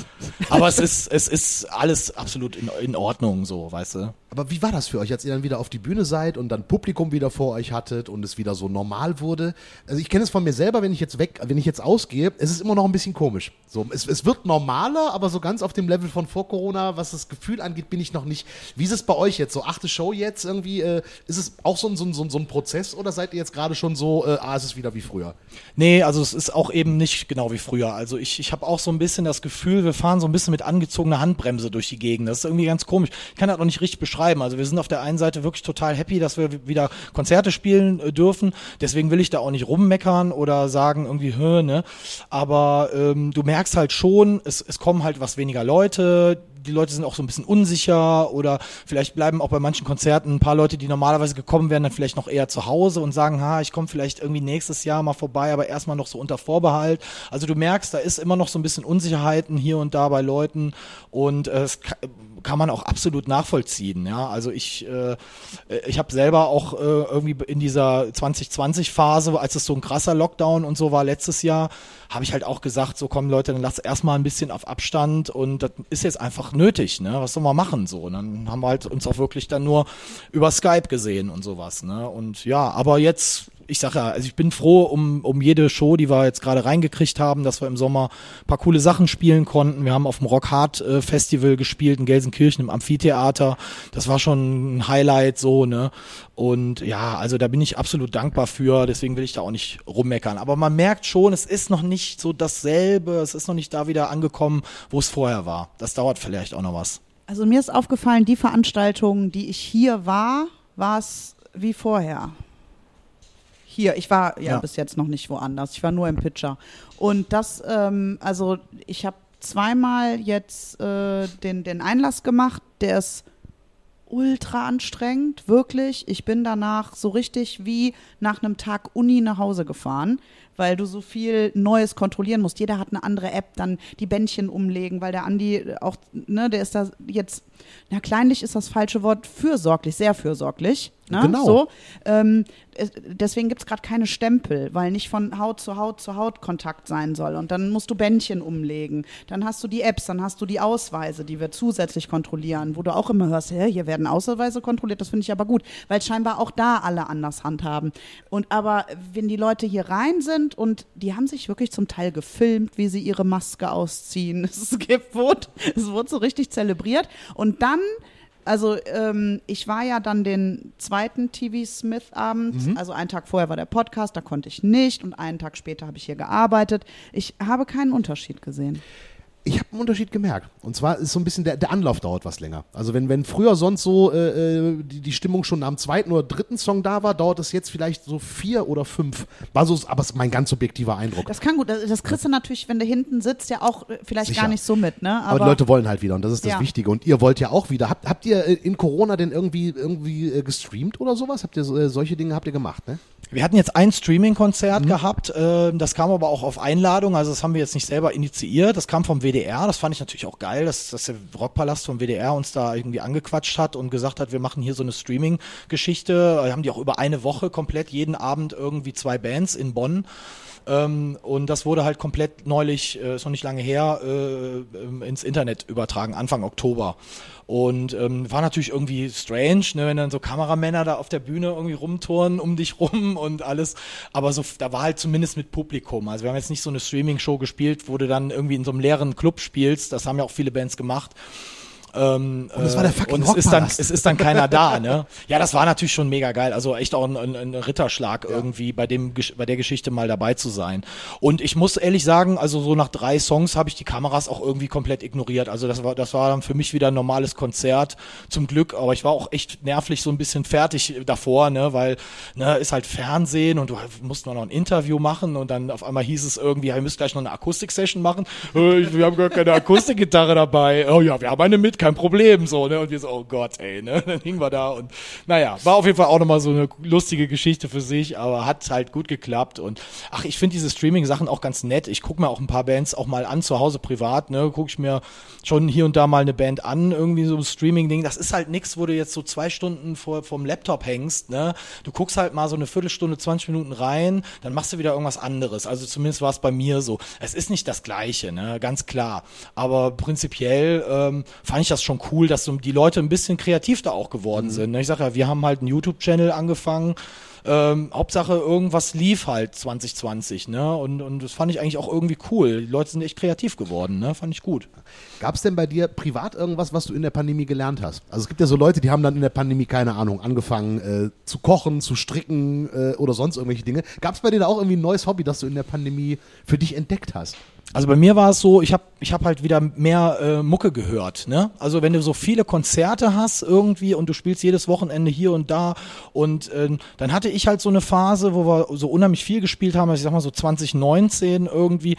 aber es ist es ist alles absolut in, in Ordnung so weißt du? Aber wie war das für euch, als ihr dann wieder auf die Bühne seid und dann Publikum wieder vor euch hattet und es wieder so normal wurde? Also ich kenne es von mir selber, wenn ich jetzt weg, wenn ich jetzt ausgehe, es ist immer noch ein bisschen komisch. So, es, es wird normaler, aber so ganz auf dem Level von vor Corona, was das Gefühl angeht, bin ich noch nicht. Wie ist es bei euch jetzt? So achte Show jetzt irgendwie, äh, ist es auch so ein, so, ein, so, ein, Prozess oder seid ihr jetzt gerade schon so, äh, ah, es ist wieder wie früher? Nee, also es ist auch eben nicht genau wie früher. Also ich, ich habe auch so ein bisschen das Gefühl, wir fahren so ein bisschen mit angezogener Handbremse durch die Gegend. Das ist irgendwie ganz komisch. Ich kann das noch nicht richtig beschreiben. Also wir sind auf der einen Seite wirklich total happy, dass wir wieder Konzerte spielen äh, dürfen. Deswegen will ich da auch nicht rummeckern oder sagen irgendwie, hö, ne. Aber ähm, du merkst halt schon, es, es kommen halt was weniger Leute die Leute sind auch so ein bisschen unsicher oder vielleicht bleiben auch bei manchen Konzerten ein paar Leute, die normalerweise gekommen wären, dann vielleicht noch eher zu Hause und sagen, ha, ich komme vielleicht irgendwie nächstes Jahr mal vorbei, aber erstmal noch so unter Vorbehalt. Also du merkst, da ist immer noch so ein bisschen Unsicherheiten hier und da bei Leuten und äh, es kann man auch absolut nachvollziehen. Ja, also ich, äh, ich habe selber auch äh, irgendwie in dieser 2020-Phase, als es so ein krasser Lockdown und so war letztes Jahr, habe ich halt auch gesagt, so komm Leute, dann lasst erstmal ein bisschen auf Abstand und das ist jetzt einfach nötig, ne? Was soll man machen so? Und dann haben wir halt uns auch wirklich dann nur über Skype gesehen und sowas, ne? Und ja, aber jetzt ich sage ja, also ich bin froh um, um jede Show, die wir jetzt gerade reingekriegt haben, dass wir im Sommer paar coole Sachen spielen konnten. Wir haben auf dem Rock Hard äh, Festival gespielt in Gelsenkirchen im Amphitheater. Das war schon ein Highlight so, ne? Und ja, also da bin ich absolut dankbar für, deswegen will ich da auch nicht rummeckern. Aber man merkt schon, es ist noch nicht so dasselbe, es ist noch nicht da wieder angekommen, wo es vorher war. Das dauert vielleicht auch noch was. Also mir ist aufgefallen, die Veranstaltungen, die ich hier war, war es wie vorher. Hier, ich war ja, Ja. bis jetzt noch nicht woanders. Ich war nur im Pitcher. Und das, ähm, also ich habe zweimal jetzt äh, den, den Einlass gemacht, der ist ultra anstrengend, wirklich. Ich bin danach so richtig wie nach einem Tag Uni nach Hause gefahren, weil du so viel Neues kontrollieren musst. Jeder hat eine andere App, dann die Bändchen umlegen, weil der Andi auch, ne, der ist da jetzt, na kleinlich ist das falsche Wort, fürsorglich, sehr fürsorglich. Ne? Genau. So. Ähm, es, deswegen gibt's gerade keine Stempel, weil nicht von Haut zu Haut zu Haut Kontakt sein soll. Und dann musst du Bändchen umlegen. Dann hast du die Apps, dann hast du die Ausweise, die wir zusätzlich kontrollieren, wo du auch immer hörst, hä, hier werden Ausweise kontrolliert, das finde ich aber gut, weil scheinbar auch da alle anders handhaben. Und aber wenn die Leute hier rein sind und die haben sich wirklich zum Teil gefilmt, wie sie ihre Maske ausziehen. Es gibt, es wurde so richtig zelebriert. Und dann also ähm, ich war ja dann den zweiten TV Smith Abend, also einen Tag vorher war der Podcast, da konnte ich nicht und einen Tag später habe ich hier gearbeitet. Ich habe keinen Unterschied gesehen. Ich habe einen Unterschied gemerkt. Und zwar ist so ein bisschen, der, der Anlauf dauert was länger. Also wenn, wenn früher sonst so äh, äh, die, die Stimmung schon am zweiten oder dritten Song da war, dauert es jetzt vielleicht so vier oder fünf. War so, aber es ist mein ganz subjektiver Eindruck. Das kann gut, das das kriegst du natürlich, wenn du hinten sitzt, ja auch äh, vielleicht Sicher. gar nicht so mit, ne? Aber, die Leute wollen halt wieder und das ist das Ja. Wichtige. Und ihr wollt ja auch wieder. Habt, habt ihr äh, in Corona denn irgendwie, irgendwie gestreamt oder sowas? Habt ihr äh, solche Dinge habt ihr gemacht, ne? Wir hatten jetzt ein Streaming-Konzert gehabt, äh, das kam aber auch auf Einladung, also das haben wir jetzt nicht selber initiiert, das kam vom WDR, das fand ich natürlich auch geil, dass, dass der Rockpalast vom WDR uns da irgendwie angequatscht hat und gesagt hat, wir machen hier so eine Streaming-Geschichte, Wir haben die auch über eine Woche komplett, jeden Abend irgendwie zwei Bands in Bonn. Ähm, und das wurde halt komplett neulich, äh, ist noch nicht lange her, äh, ähm, ins Internet übertragen, Anfang Oktober. Und ähm, war natürlich irgendwie strange, ne, wenn dann so Kameramänner da auf der Bühne irgendwie rumturnen um dich rum und alles. Aber so, da war halt zumindest mit Publikum. Also wir haben jetzt nicht so eine Streaming-Show gespielt, wo du dann irgendwie in so einem leeren Club spielst. Das haben ja auch viele Bands gemacht. Ähm, Und es war der äh, fucking und es ist dann, es ist dann keiner da, ne? Ja, das war natürlich schon mega geil. Also echt auch ein, ein, ein Ritterschlag irgendwie bei dem, bei der Geschichte mal dabei zu sein. Und ich muss ehrlich sagen, also so nach drei Songs habe ich die Kameras auch irgendwie komplett ignoriert. Also das war, das war dann für mich wieder ein normales Konzert. Zum Glück, aber ich war auch echt nervlich so ein bisschen fertig davor, ne? Weil, ne, ist halt Fernsehen und du musst noch ein Interview machen und dann auf einmal hieß es irgendwie, ja, ihr müsst gleich noch eine Akustik-Session machen. Äh, wir haben gar keine Akustikgitarre dabei. Oh ja, wir haben eine mit, kein Problem, so, ne? Und wir so, oh Gott, ey, ne? Dann hingen wir da und, naja, war auf jeden Fall auch nochmal so eine lustige Geschichte für sich, aber hat halt gut geklappt und, ach, ich finde diese Streaming-Sachen auch ganz nett. Ich gucke mir auch ein paar Bands auch mal an, zu Hause privat, ne? Gucke ich mir schon hier und da mal eine Band an, irgendwie so ein Streaming-Ding. Das ist halt nix, wo du jetzt so zwei Stunden vor, vom Laptop hängst, ne? Du guckst halt mal so eine Viertelstunde, 20 Minuten rein, dann machst du wieder irgendwas anderes. Also zumindest war es bei mir so. Es ist nicht das Gleiche, ne? Ganz klar. Aber prinzipiell ähm, fand ich das schon cool, dass so die Leute ein bisschen kreativ da auch geworden sind. Ne? Ich sage ja, wir haben halt einen YouTube-Channel angefangen. Ähm, Hauptsache irgendwas lief halt 2020, ne? Und, und das fand ich eigentlich auch irgendwie cool. Die Leute sind echt kreativ geworden, ne? Fand ich gut. Gab es denn bei dir privat irgendwas, was du in der Pandemie gelernt hast? Also es gibt ja so Leute, die haben dann in der Pandemie, keine Ahnung, angefangen äh, zu kochen, zu stricken äh, oder sonst irgendwelche Dinge. Gab es bei dir da auch irgendwie ein neues Hobby, das du in der Pandemie für dich entdeckt hast? Also bei mir war es so, ich habe ich hab halt wieder mehr äh, Mucke gehört. Ne? Also wenn du so viele Konzerte hast irgendwie und du spielst jedes Wochenende hier und da und ähm, dann hatte ich halt so eine Phase, wo wir so unheimlich viel gespielt haben, also ich sag mal so 2019 irgendwie,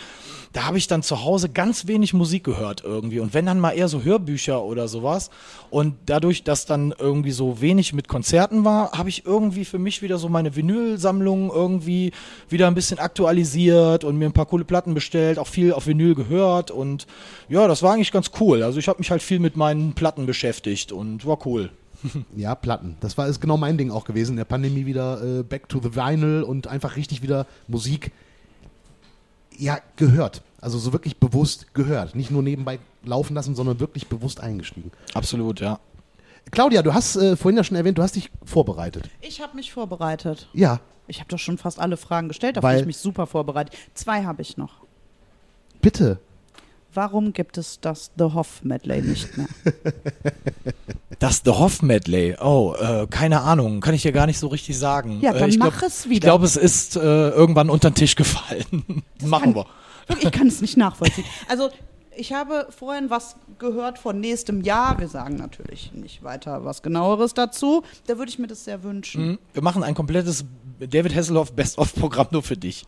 da habe ich dann zu Hause ganz wenig Musik gehört irgendwie und wenn dann mal eher so Hörbücher oder sowas und dadurch, dass dann irgendwie so wenig mit Konzerten war, habe ich irgendwie für mich wieder so meine Vinylsammlung irgendwie wieder ein bisschen aktualisiert und mir ein paar coole Platten bestellt, auch viel auf Vinyl gehört und ja, das war eigentlich ganz cool. Also ich habe mich halt viel mit meinen Platten beschäftigt und war cool. Ja, Platten. Das war ist genau mein Ding auch gewesen. In der Pandemie wieder äh, back to the vinyl und einfach richtig wieder Musik ja gehört. Also so wirklich bewusst gehört. Nicht nur nebenbei laufen lassen, sondern wirklich bewusst eingestiegen. Absolut, ja. Claudia, du hast äh, vorhin ja schon erwähnt, du hast dich vorbereitet. Ich habe mich vorbereitet. Ja, Ich habe doch schon fast alle Fragen gestellt, Weil- die ich mich super vorbereitet. Zwei habe ich noch. Bitte. Warum gibt es das The Hoff Medley nicht mehr? Das The Hoff Medley. Oh, äh, keine Ahnung, kann ich dir gar nicht so richtig sagen. Ja, äh, dann ich mach glaub, es wieder. Ich glaube, es ist äh, irgendwann unter den Tisch gefallen. Machen kann- wir. Ich kann es nicht nachvollziehen. Also, ich habe vorhin was gehört von nächstem Jahr. Wir sagen natürlich nicht weiter was genaueres dazu. Da würde ich mir das sehr wünschen. Hm? Wir machen ein komplettes David Hasselhoff Best-of-Programm nur für dich.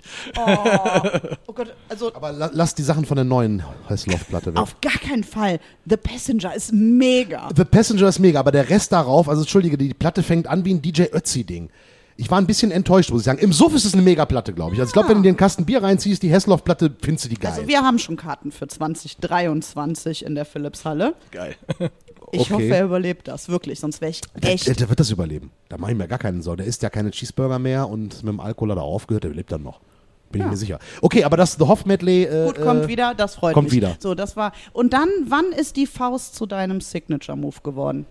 Oh Gott, also Aber la lass die Sachen von der neuen Heißlaufplatte weg. auf gar keinen Fall. The Passenger ist mega. The Passenger ist mega, aber der Rest darauf, also entschuldige, die Platte fängt an wie ein DJ Ötzi-Ding. Ich war ein bisschen enttäuscht, muss ich sagen. Im Suff ist es eine Mega-Platte, glaube ich. Also ich glaube, wenn du dir einen Kasten Bier reinziehst, die Hessloff-Platte, findest du die geil. Also wir haben schon Karten für 2023 in der Philips-Halle. Geil. Ich Okay. hoffe, er überlebt das, wirklich, sonst wäre ich der, echt. der, der wird das überleben. Da mache ich mir gar keinen Sorgen. Der isst ja keine Cheeseburger mehr und mit dem Alkohol hat er aufgehört, der lebt dann noch. Bin ich mir sicher. Okay, aber das The Hoff Medley. Äh, Gut, kommt äh, wieder, das freut kommt mich. wieder. So, das war. Und dann, wann ist die Faust zu deinem Signature-Move geworden?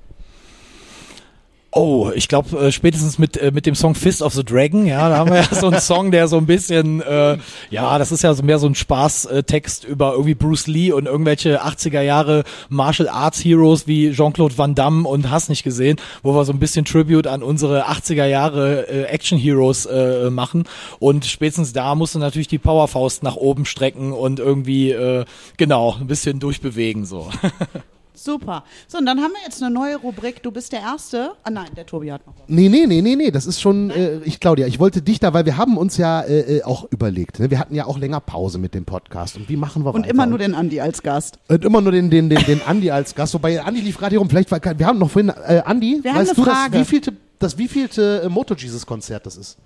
Oh, ich glaube äh, spätestens mit äh, mit dem Song Fist of the Dragon, ja, da haben wir ja so einen Song, der so ein bisschen, äh, ja, das ist ja so mehr so ein Spaßtext über irgendwie Bruce Lee und irgendwelche 80er Jahre Martial Arts Heroes wie Jean-Claude Van Damme und hast nicht gesehen, wo wir so ein bisschen Tribute an unsere 80er Jahre äh, Action Heroes äh, machen und spätestens da musst du natürlich die Powerfaust nach oben strecken und irgendwie äh, genau ein bisschen durchbewegen so. Super. So, und dann haben wir jetzt eine neue Rubrik. Du bist der Erste. Ah nein, der Tobi hat noch was. Nee, nee, nee, nee, nee, das ist schon, äh, ich Claudia, ich wollte dich da, weil wir haben uns ja äh, äh, auch überlegt, ne? wir hatten ja auch länger Pause mit dem Podcast und wie machen wir Und weiter? immer nur den Andi als Gast. und immer nur den, den, den, den Andi als Gast, wobei Andi lief gerade hier rum, vielleicht, war, wir haben noch vorhin, äh, Andi, Wir haben weißt du, das Frage. wievielte, das wievielte äh, Moto Jesus Konzert das ist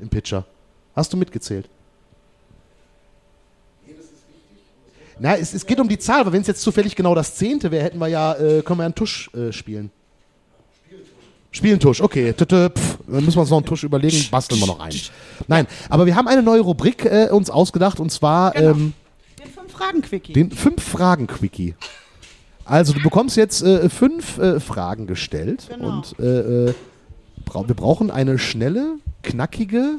im Pitcher? Hast du mitgezählt? Na, es, es geht um die Zahl, aber wenn es jetzt zufällig genau das zehnte wäre, hätten wir ja, äh, können wir ja einen Tusch äh, spielen. Spielen Tusch, okay. Tüte, pf, dann müssen wir uns noch einen Tusch überlegen, basteln wir noch einen. Nein, aber wir haben eine neue Rubrik äh, uns ausgedacht und zwar Genau. ähm, Den fünf Fragen Quickie. den fünf Fragen Quickie. Also du bekommst jetzt äh, fünf äh, Fragen gestellt Genau. und äh, äh, brau wir brauchen eine schnelle, knackige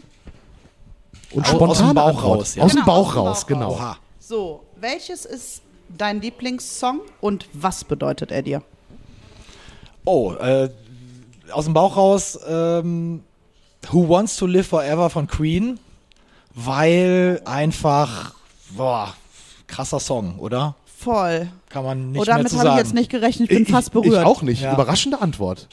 und Au- aus spontane dem Bauch Antwort. raus, ja. Aus dem Genau, Bauch aus dem raus, Bauch genau. Oha. So, welches ist dein Lieblingssong und was bedeutet er dir? Oh, äh, aus dem Bauch raus, ähm, Who Wants to Live Forever von Queen, weil einfach, boah, krasser Song, oder? Voll. Kann man nicht oh, mehr damit habe ich jetzt nicht gerechnet, ich bin Ich, fast berührt. ich auch nicht. Ja. Überraschende Antwort.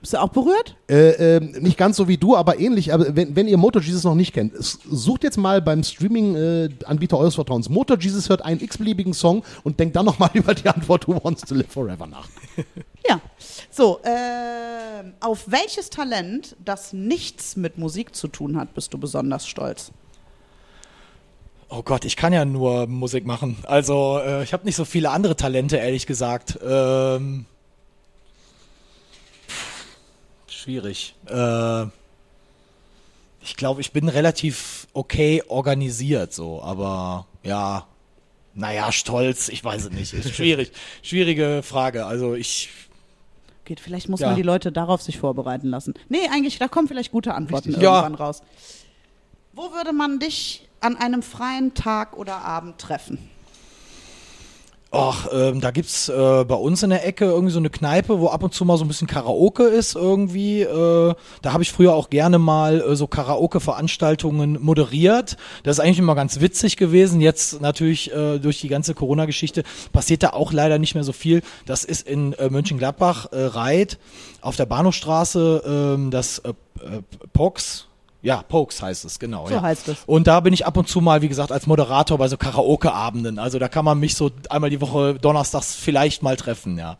Bist du auch berührt? Äh, ähm, nicht ganz so wie du, aber ähnlich. Aber wenn, wenn ihr Motor Jesus noch nicht kennt, sucht jetzt mal beim Streaming-Anbieter eures Vertrauens Motor Jesus, hört einen x-beliebigen Song und denkt dann nochmal über die Antwort Who Wants to Live Forever nach. Ja. So, ähm, auf welches Talent, das nichts mit Musik zu tun hat, bist du besonders stolz? Oh Gott, ich kann ja nur Musik machen. Also äh, ich habe nicht so viele andere Talente, ehrlich gesagt. Ähm, schwierig. Äh, ich glaube, ich bin relativ okay organisiert, so, aber ja, naja, stolz, ich weiß es nicht. Ist schwierig. Schwierige Frage. Also ich. Geht, vielleicht muss Ja. man die Leute darauf sich vorbereiten lassen. Nee, eigentlich, da kommen vielleicht gute Antworten Richtig. Ja. irgendwann raus. Wo würde man dich an einem freien Tag oder Abend treffen? Ach, ähm, da gibt's äh, bei uns in der Ecke irgendwie so eine Kneipe, wo ab und zu mal so ein bisschen Karaoke ist irgendwie. Äh, da habe ich früher auch gerne mal äh, so Karaoke-Veranstaltungen moderiert. Das ist eigentlich immer ganz witzig gewesen. Jetzt natürlich äh, durch die ganze Corona-Geschichte passiert da auch leider nicht mehr so viel. Das ist in äh, Mönchengladbach, äh, Reit, auf der Bahnhofstraße, ähm, das äh, äh, Pox. Ja, Pokes heißt es, genau. So ja. heißt es. Und da bin ich ab und zu mal, wie gesagt, als Moderator bei so Karaoke-Abenden. Also da kann man mich so einmal die Woche donnerstags vielleicht mal treffen, ja.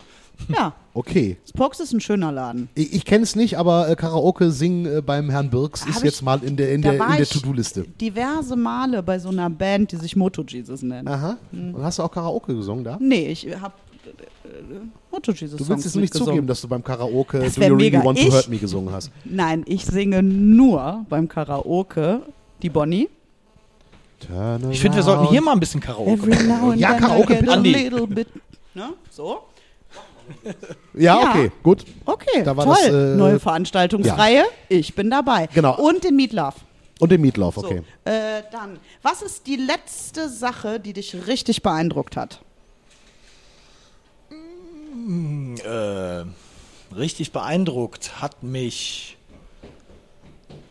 Ja, Okay. Spox ist ein schöner Laden. Ich, ich kenne es nicht, aber äh, Karaoke singen äh, beim Herrn Birks ist Hab jetzt ich- mal in der, in der, in der To-Do-Liste. Diverse Male bei so einer Band, die sich Moto Jesus nennt. Aha. Und hast du auch Karaoke gesungen da? Nee, ich habe Moto Jesus Du willst es nicht zugeben, dass du beim Karaoke Das Do You Really. Want to Ich- Hurt Me gesungen hast. Nein, ich singe nur beim Karaoke die Bonnie. Ich finde, wir sollten hier mal ein bisschen Karaoke Every machen. now and Ja, then Karaoke, get a little bit. Ne? So? Ja, Ja. okay, gut. Okay, Da war toll. das, äh, Neue Veranstaltungsreihe. Ich bin dabei. Genau. Und den Meatloaf. Und den Meatloaf, okay. So, äh, dann, was ist die letzte Sache, die dich richtig beeindruckt hat? Äh, richtig beeindruckt hat mich.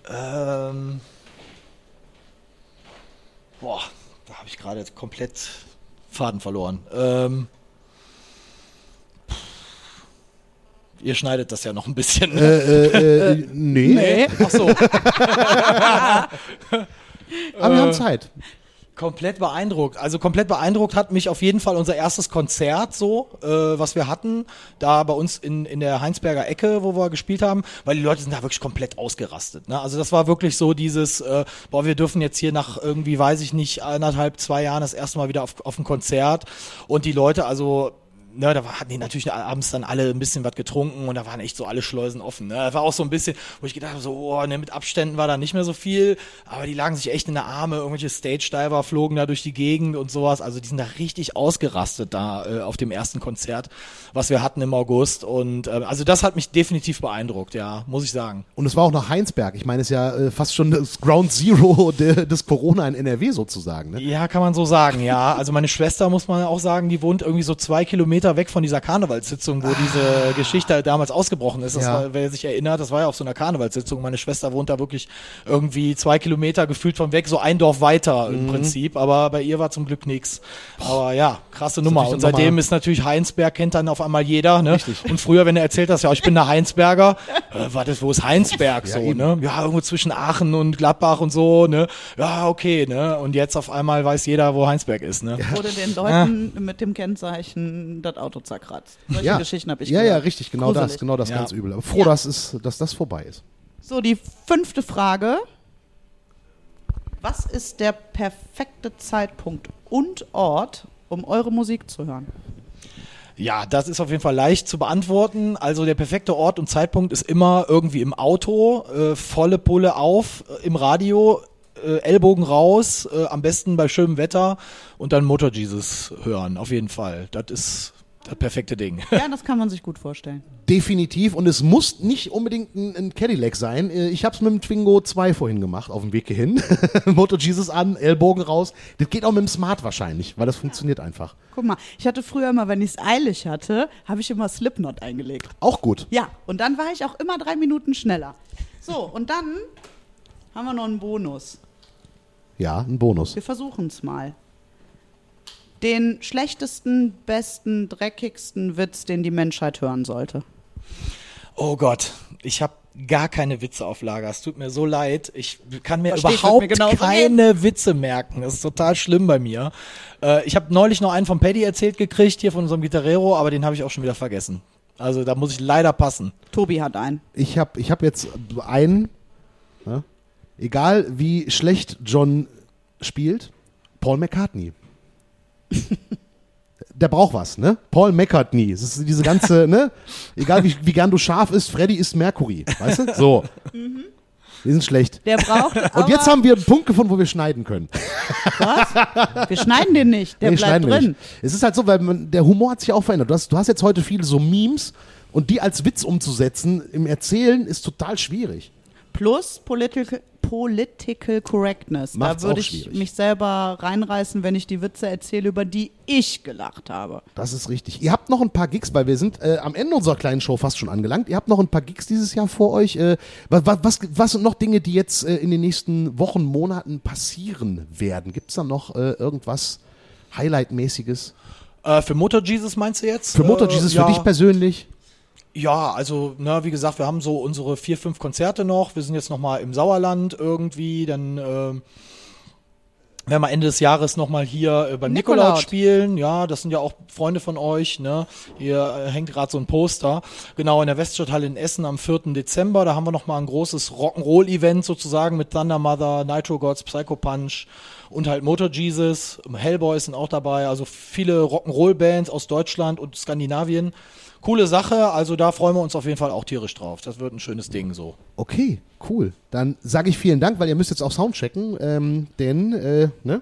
Ähm, boah, da habe ich gerade komplett Faden verloren. Ähm, ihr schneidet das ja noch ein bisschen. ne? Äh, äh, äh, nee, Ach so. aber wir haben Zeit. Komplett beeindruckt. Also komplett beeindruckt hat mich auf jeden Fall unser erstes Konzert so, äh, was wir hatten, da bei uns in, in der Heinsberger Ecke, wo wir gespielt haben, weil die Leute sind da wirklich komplett ausgerastet. Ne? Also das war wirklich so dieses, äh, boah, wir dürfen jetzt hier nach irgendwie, weiß ich nicht, anderthalb, zwei Jahren das erste Mal wieder auf, auf ein Konzert und die Leute, also ne, da hatten die natürlich abends dann alle ein bisschen was getrunken und da waren echt so alle Schleusen offen. Ne? Da war auch so ein bisschen, wo ich gedacht habe, so, oh, ne, mit Abständen war da nicht mehr so viel, aber die lagen sich echt in der Arme, irgendwelche Stage-Diver flogen da durch die Gegend und sowas. Also die sind da richtig ausgerastet da äh, auf dem ersten Konzert, was wir hatten im August. Und äh, also das hat mich definitiv beeindruckt, ja, muss ich sagen. Und es war auch noch Heinsberg. Ich meine, es ist ja äh, fast schon das Ground Zero de, des Corona in NRW sozusagen. Ne? Ja, kann man so sagen, ja. Also meine Schwester, muss man auch sagen, die wohnt irgendwie so zwei Kilometer weg von dieser Karnevalssitzung, wo diese Geschichte damals ausgebrochen ist. Das Ja. war, wer sich erinnert, das war ja auf so einer Karnevalssitzung. Meine Schwester wohnt da wirklich irgendwie zwei Kilometer gefühlt von weg, so ein Dorf weiter Mhm. im Prinzip. Aber bei ihr war zum Glück nix. Aber ja, krasse Nummer. Und seitdem ist natürlich Heinsberg, kennt dann auf einmal jeder. Ne? Richtig. Und früher, wenn er erzählt hast, ja, ich bin der Heinsberger, äh, warte, wo ist Heinsberg so, eben. ne? Ja, irgendwo zwischen Aachen und Gladbach und so, ne? Ja, okay, ne? Und jetzt auf einmal weiß jeder, wo Heinsberg ist, ne? Wurde den Leuten mit dem Kennzeichen das Auto zerkratzt. Solche Ja. Geschichten habe ich ja, gehört. ja, richtig, genau das, Gruselig. genau das Ja. ganz übel. Aber froh, Ja. dass, es, dass das vorbei ist. So, die fünfte Frage. Was ist der perfekte Zeitpunkt und Ort, um eure Musik zu hören? Ja, das ist auf jeden Fall leicht zu beantworten. Also der perfekte Ort und Zeitpunkt ist immer irgendwie im Auto, äh, volle Pulle auf, äh, im Radio, äh, Ellbogen raus, äh, am besten bei schönem Wetter und dann Motor Jesus hören, auf jeden Fall. Das ist das perfekte Ding. Ja, das kann man sich gut vorstellen. Definitiv. Und es muss nicht unbedingt ein, ein Cadillac sein. Äh, Ich habe es mit dem Twingo 2 vorhin gemacht, auf dem Weg hierhin. Moto Jesus an, Ellbogen raus. Das geht auch mit dem Smart wahrscheinlich, weil das funktioniert einfach. Guck mal, ich hatte früher immer, wenn ich es eilig hatte, habe ich immer Slipknot eingelegt. Auch gut. Ja, und dann war ich auch immer drei Minuten schneller. So, und dann haben wir noch einen Bonus. Ja, ein Bonus. Wir versuchen es mal. Den schlechtesten, besten, dreckigsten Witz, den die Menschheit hören sollte. Oh Gott, ich habe gar keine Witze auf Lager. Es tut mir so leid. Ich kann mir Versteh überhaupt mir genauso keine Witze merken. Das ist total schlimm bei mir. Äh, ich habe neulich noch einen von Paddy erzählt gekriegt, hier von unserem Gitarrero, aber den habe ich auch schon wieder vergessen. Also da muss ich leider passen. Tobi hat einen. Ich habe ich hab jetzt einen, ne? egal wie schlecht John spielt, Paul McCartney. Der braucht was, ne? Paul McCartney. Das ist diese ganze, ne? Egal wie, wie gern du scharf ist, Freddy ist Mercury. Weißt du? So. Die sind schlecht. Der braucht. Und jetzt haben wir einen Punkt gefunden, wo wir schneiden können. was? Wir schneiden den nicht. Der Nee, bleibt wir drin. nicht. Es ist halt so, weil man, der Humor hat sich auch verändert. Du hast, du hast jetzt heute viele so Memes und die als Witz umzusetzen im Erzählen ist total schwierig. Plus Political, Political Correctness. Macht's da würde ich schwierig. mich selber reinreißen, wenn ich die Witze erzähle, über die ich gelacht habe. Das ist richtig. Ihr habt noch ein paar Gigs, weil wir sind äh, am Ende unserer kleinen Show fast schon angelangt. Ihr habt noch ein paar Gigs dieses Jahr vor euch. Äh, was, was, was sind noch Dinge, die jetzt äh, in den nächsten Wochen, Monaten passieren werden? Gibt es da noch äh, irgendwas Highlight-mäßiges? Äh, für Motor Jesus meinst du jetzt? Für Motor Äh, Jesus, ja. für dich persönlich? Ja, also, na, wie gesagt, wir haben so unsere vier, fünf Konzerte noch. Wir sind jetzt noch mal im Sauerland irgendwie. Dann ähm, werden wir Ende des Jahres noch mal hier äh, beim Nikolaut. Nikolaut spielen. Ja, das sind ja auch Freunde von euch. Ne? Hier äh, hängt gerade so ein Poster. Genau, in der Weststadthalle in Essen am 4. Dezember. Da haben wir noch mal ein großes Rock'n'Roll-Event sozusagen mit Thunder Mother, Nitro Gods, Psycho Punch und halt Motor Jesus. Hellboys sind auch dabei. Also viele Rock'n'Roll-Bands aus Deutschland und Skandinavien. Coole Sache, also da freuen wir uns auf jeden Fall auch tierisch drauf. Das wird ein schönes Ding so. Okay, cool. Dann sage ich vielen Dank, weil ihr müsst jetzt auch Soundchecken, ähm, denn äh, ne?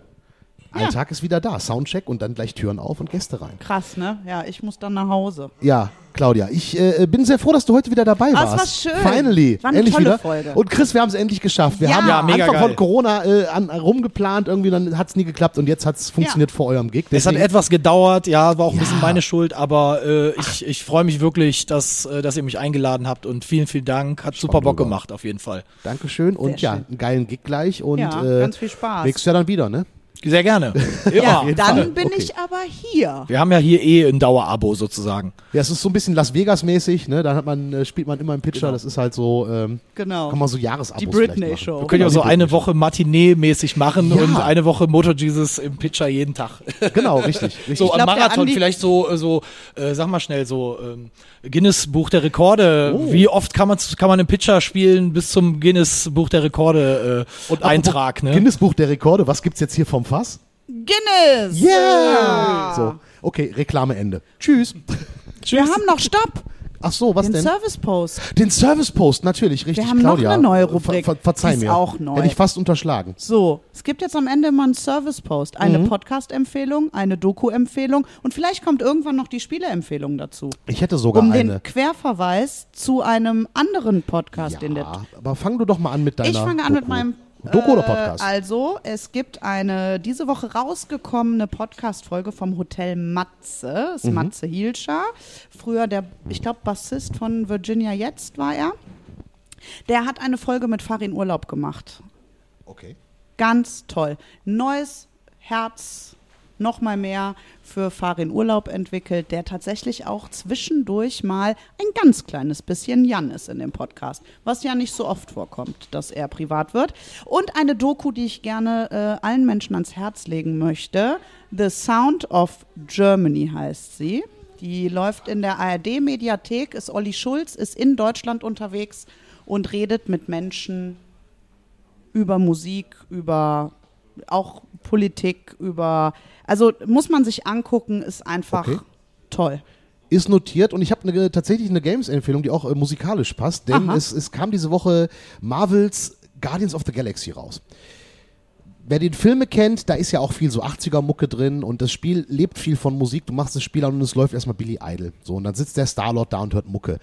Ein Tag ist wieder da. Soundcheck und dann gleich Türen auf und Gäste rein. Krass, ne? Ja, ich muss dann nach Hause. Ja, Claudia, ich äh, bin sehr froh, dass du heute wieder dabei es warst. war schön. Finally. War eine endlich tolle wieder. Folge. Und Chris, wir haben es endlich geschafft. Wir Ja. haben Ja, mega Anfang geil. von Corona äh, an, rumgeplant, irgendwie, dann hat es nie geklappt und jetzt hat es funktioniert vor eurem Gig. Es hat Deswegen- etwas gedauert, ja, war auch ein Ja. bisschen meine Schuld, aber äh, ich, ich freue mich wirklich, dass, äh, dass ihr mich eingeladen habt und vielen, vielen Dank. Hat super Bock drüber. gemacht, auf jeden Fall. Dankeschön und Sehr ja, schön. einen geilen Gig gleich und Ja, äh, ganz viel Spaß. nächstes Jahr dann wieder, ne? Sehr gerne. Immer. Ja, jeden dann Fall. bin Okay. ich aber hier. Wir haben ja hier eh ein Dauerabo sozusagen. Ja, es ist so ein bisschen Las Vegas-mäßig, ne? Da hat man, äh, spielt man immer im Pitcher, das ist halt so, ähm, Genau. kann man so Jahresabos Die Britney machen. Show. Wir können ja Genau, so eine Woche Matinee-mäßig machen Ja. und eine Woche Motor Jesus im Pitcher jeden Tag. Genau, richtig. richtig. So am Marathon, vielleicht so, äh, so äh, sag mal schnell, so ähm, Guinness Buch der Rekorde. Oh. Wie oft kann man kann man im Pitcher spielen bis zum Guinness Buch der Rekorde äh, Und Eintrag, ne? Guinness Buch der Rekorde, was gibt's jetzt hier vom Fass? Guinness! Yeah! So. Okay, Reklame Ende. Tschüss. Wir haben noch Stopp. Ach so, was Den denn? Service Post. Den Service Post, natürlich, richtig, Wir haben noch Claudia. eine neue Rubrik. Ver, ver, verzeih Die ist mir. auch neu. Hätte ich fast unterschlagen. So, es gibt jetzt am Ende mal einen Service Post. Eine Mhm. Podcast-Empfehlung, eine Doku-Empfehlung und vielleicht kommt irgendwann noch die Spiele-Empfehlung dazu. Ich hätte sogar Um eine. den Querverweis zu einem anderen Podcast, den der ja, aber fang du doch mal an mit deiner Ich fange an mit Doku. meinem Doku oder äh, Podcast? Also, es gibt eine diese Woche rausgekommene Podcast-Folge vom Hotel Matze. Das ist Mhm. Matze Hielscher. Früher der, ich glaube, Bassist von Virginia Jetzt war er. Der hat eine Folge mit Farin Urlaub gemacht. okay. Ganz toll. Neues Herz, noch mal mehr für Farin Urlaub entwickelt, der tatsächlich auch zwischendurch mal ein ganz kleines bisschen Jan ist in dem Podcast, was ja nicht so oft vorkommt, dass er privat wird. Und eine Doku, die ich gerne äh, allen Menschen ans Herz legen möchte. The Sound of Germany heißt sie. Die läuft in der ARD-Mediathek, ist Olli Schulz, ist in Deutschland unterwegs und redet mit Menschen über Musik, über auch Politik, über also muss man sich angucken, ist einfach Okay. toll. Ist notiert und ich habe eine, tatsächlich eine Games-Empfehlung, die auch äh, musikalisch passt, denn es, es kam diese Woche Marvels Guardians of the Galaxy raus. Wer den Filme kennt, da ist ja auch viel so 80er-Mucke drin und das Spiel lebt viel von Musik. Du machst das Spiel an und es läuft erstmal Billy Idol. So, und dann sitzt der Star-Lord da und hört Mucke.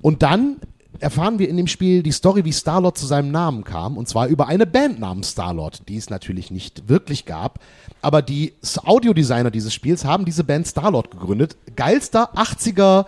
Und dann erfahren wir in dem Spiel die Story, wie Star-Lord zu seinem Namen kam. Und zwar über eine Band namens Star-Lord, die es natürlich nicht wirklich gab. Aber die Audiodesigner dieses Spiels haben diese Band Star-Lord gegründet. Geilster 80er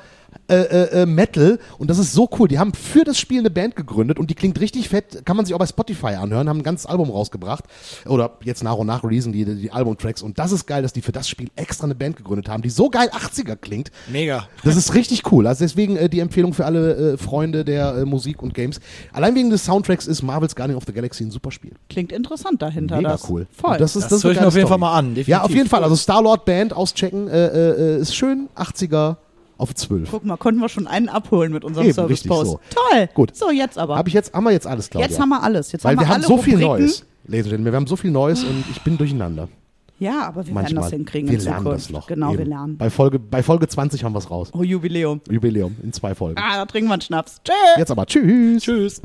äh, äh, äh, Metal und das ist so cool. Die haben für das Spiel eine Band gegründet und die klingt richtig fett. Kann man sich auch bei Spotify anhören, haben ein ganzes Album rausgebracht oder jetzt nach und nach releasen die die Albumtracks und das ist geil, dass die für das Spiel extra eine Band gegründet haben, die so geil 80er klingt. Mega. Das ist richtig cool. Also deswegen äh, die Empfehlung für alle äh, Freunde der äh, Musik und Games. Allein wegen des Soundtracks ist Marvel's Guardian of the Galaxy ein super Spiel. Klingt interessant dahinter. Mega das. cool. Voll. Und das ist, Das das ist höre ich mir auf jeden Fall mal an, definitiv. Ja, auf jeden Fall. Also Star-Lord Band auschecken äh, äh, ist schön. 80er auf 12. Guck mal, konnten wir schon einen abholen mit unserem Eben, Service Post. so. Toll. Gut. So, jetzt aber. Hab ich jetzt, haben wir jetzt alles, Claudia? jetzt haben wir alles. Jetzt Weil haben wir wir haben so viel Rubriken. Neues. Gentlemen, wir haben so viel Neues und ich bin durcheinander. Ja, aber wir Manchmal. werden das hinkriegen wir in lernen Zukunft. das noch. Genau, wir Eben. lernen. Bei Folge, bei Folge 20 haben wir es raus. Oh, Jubiläum. Jubiläum in zwei Folgen. Ah, da trinken wir einen Schnaps. Tschüss. Jetzt aber tschüss. Tschüss.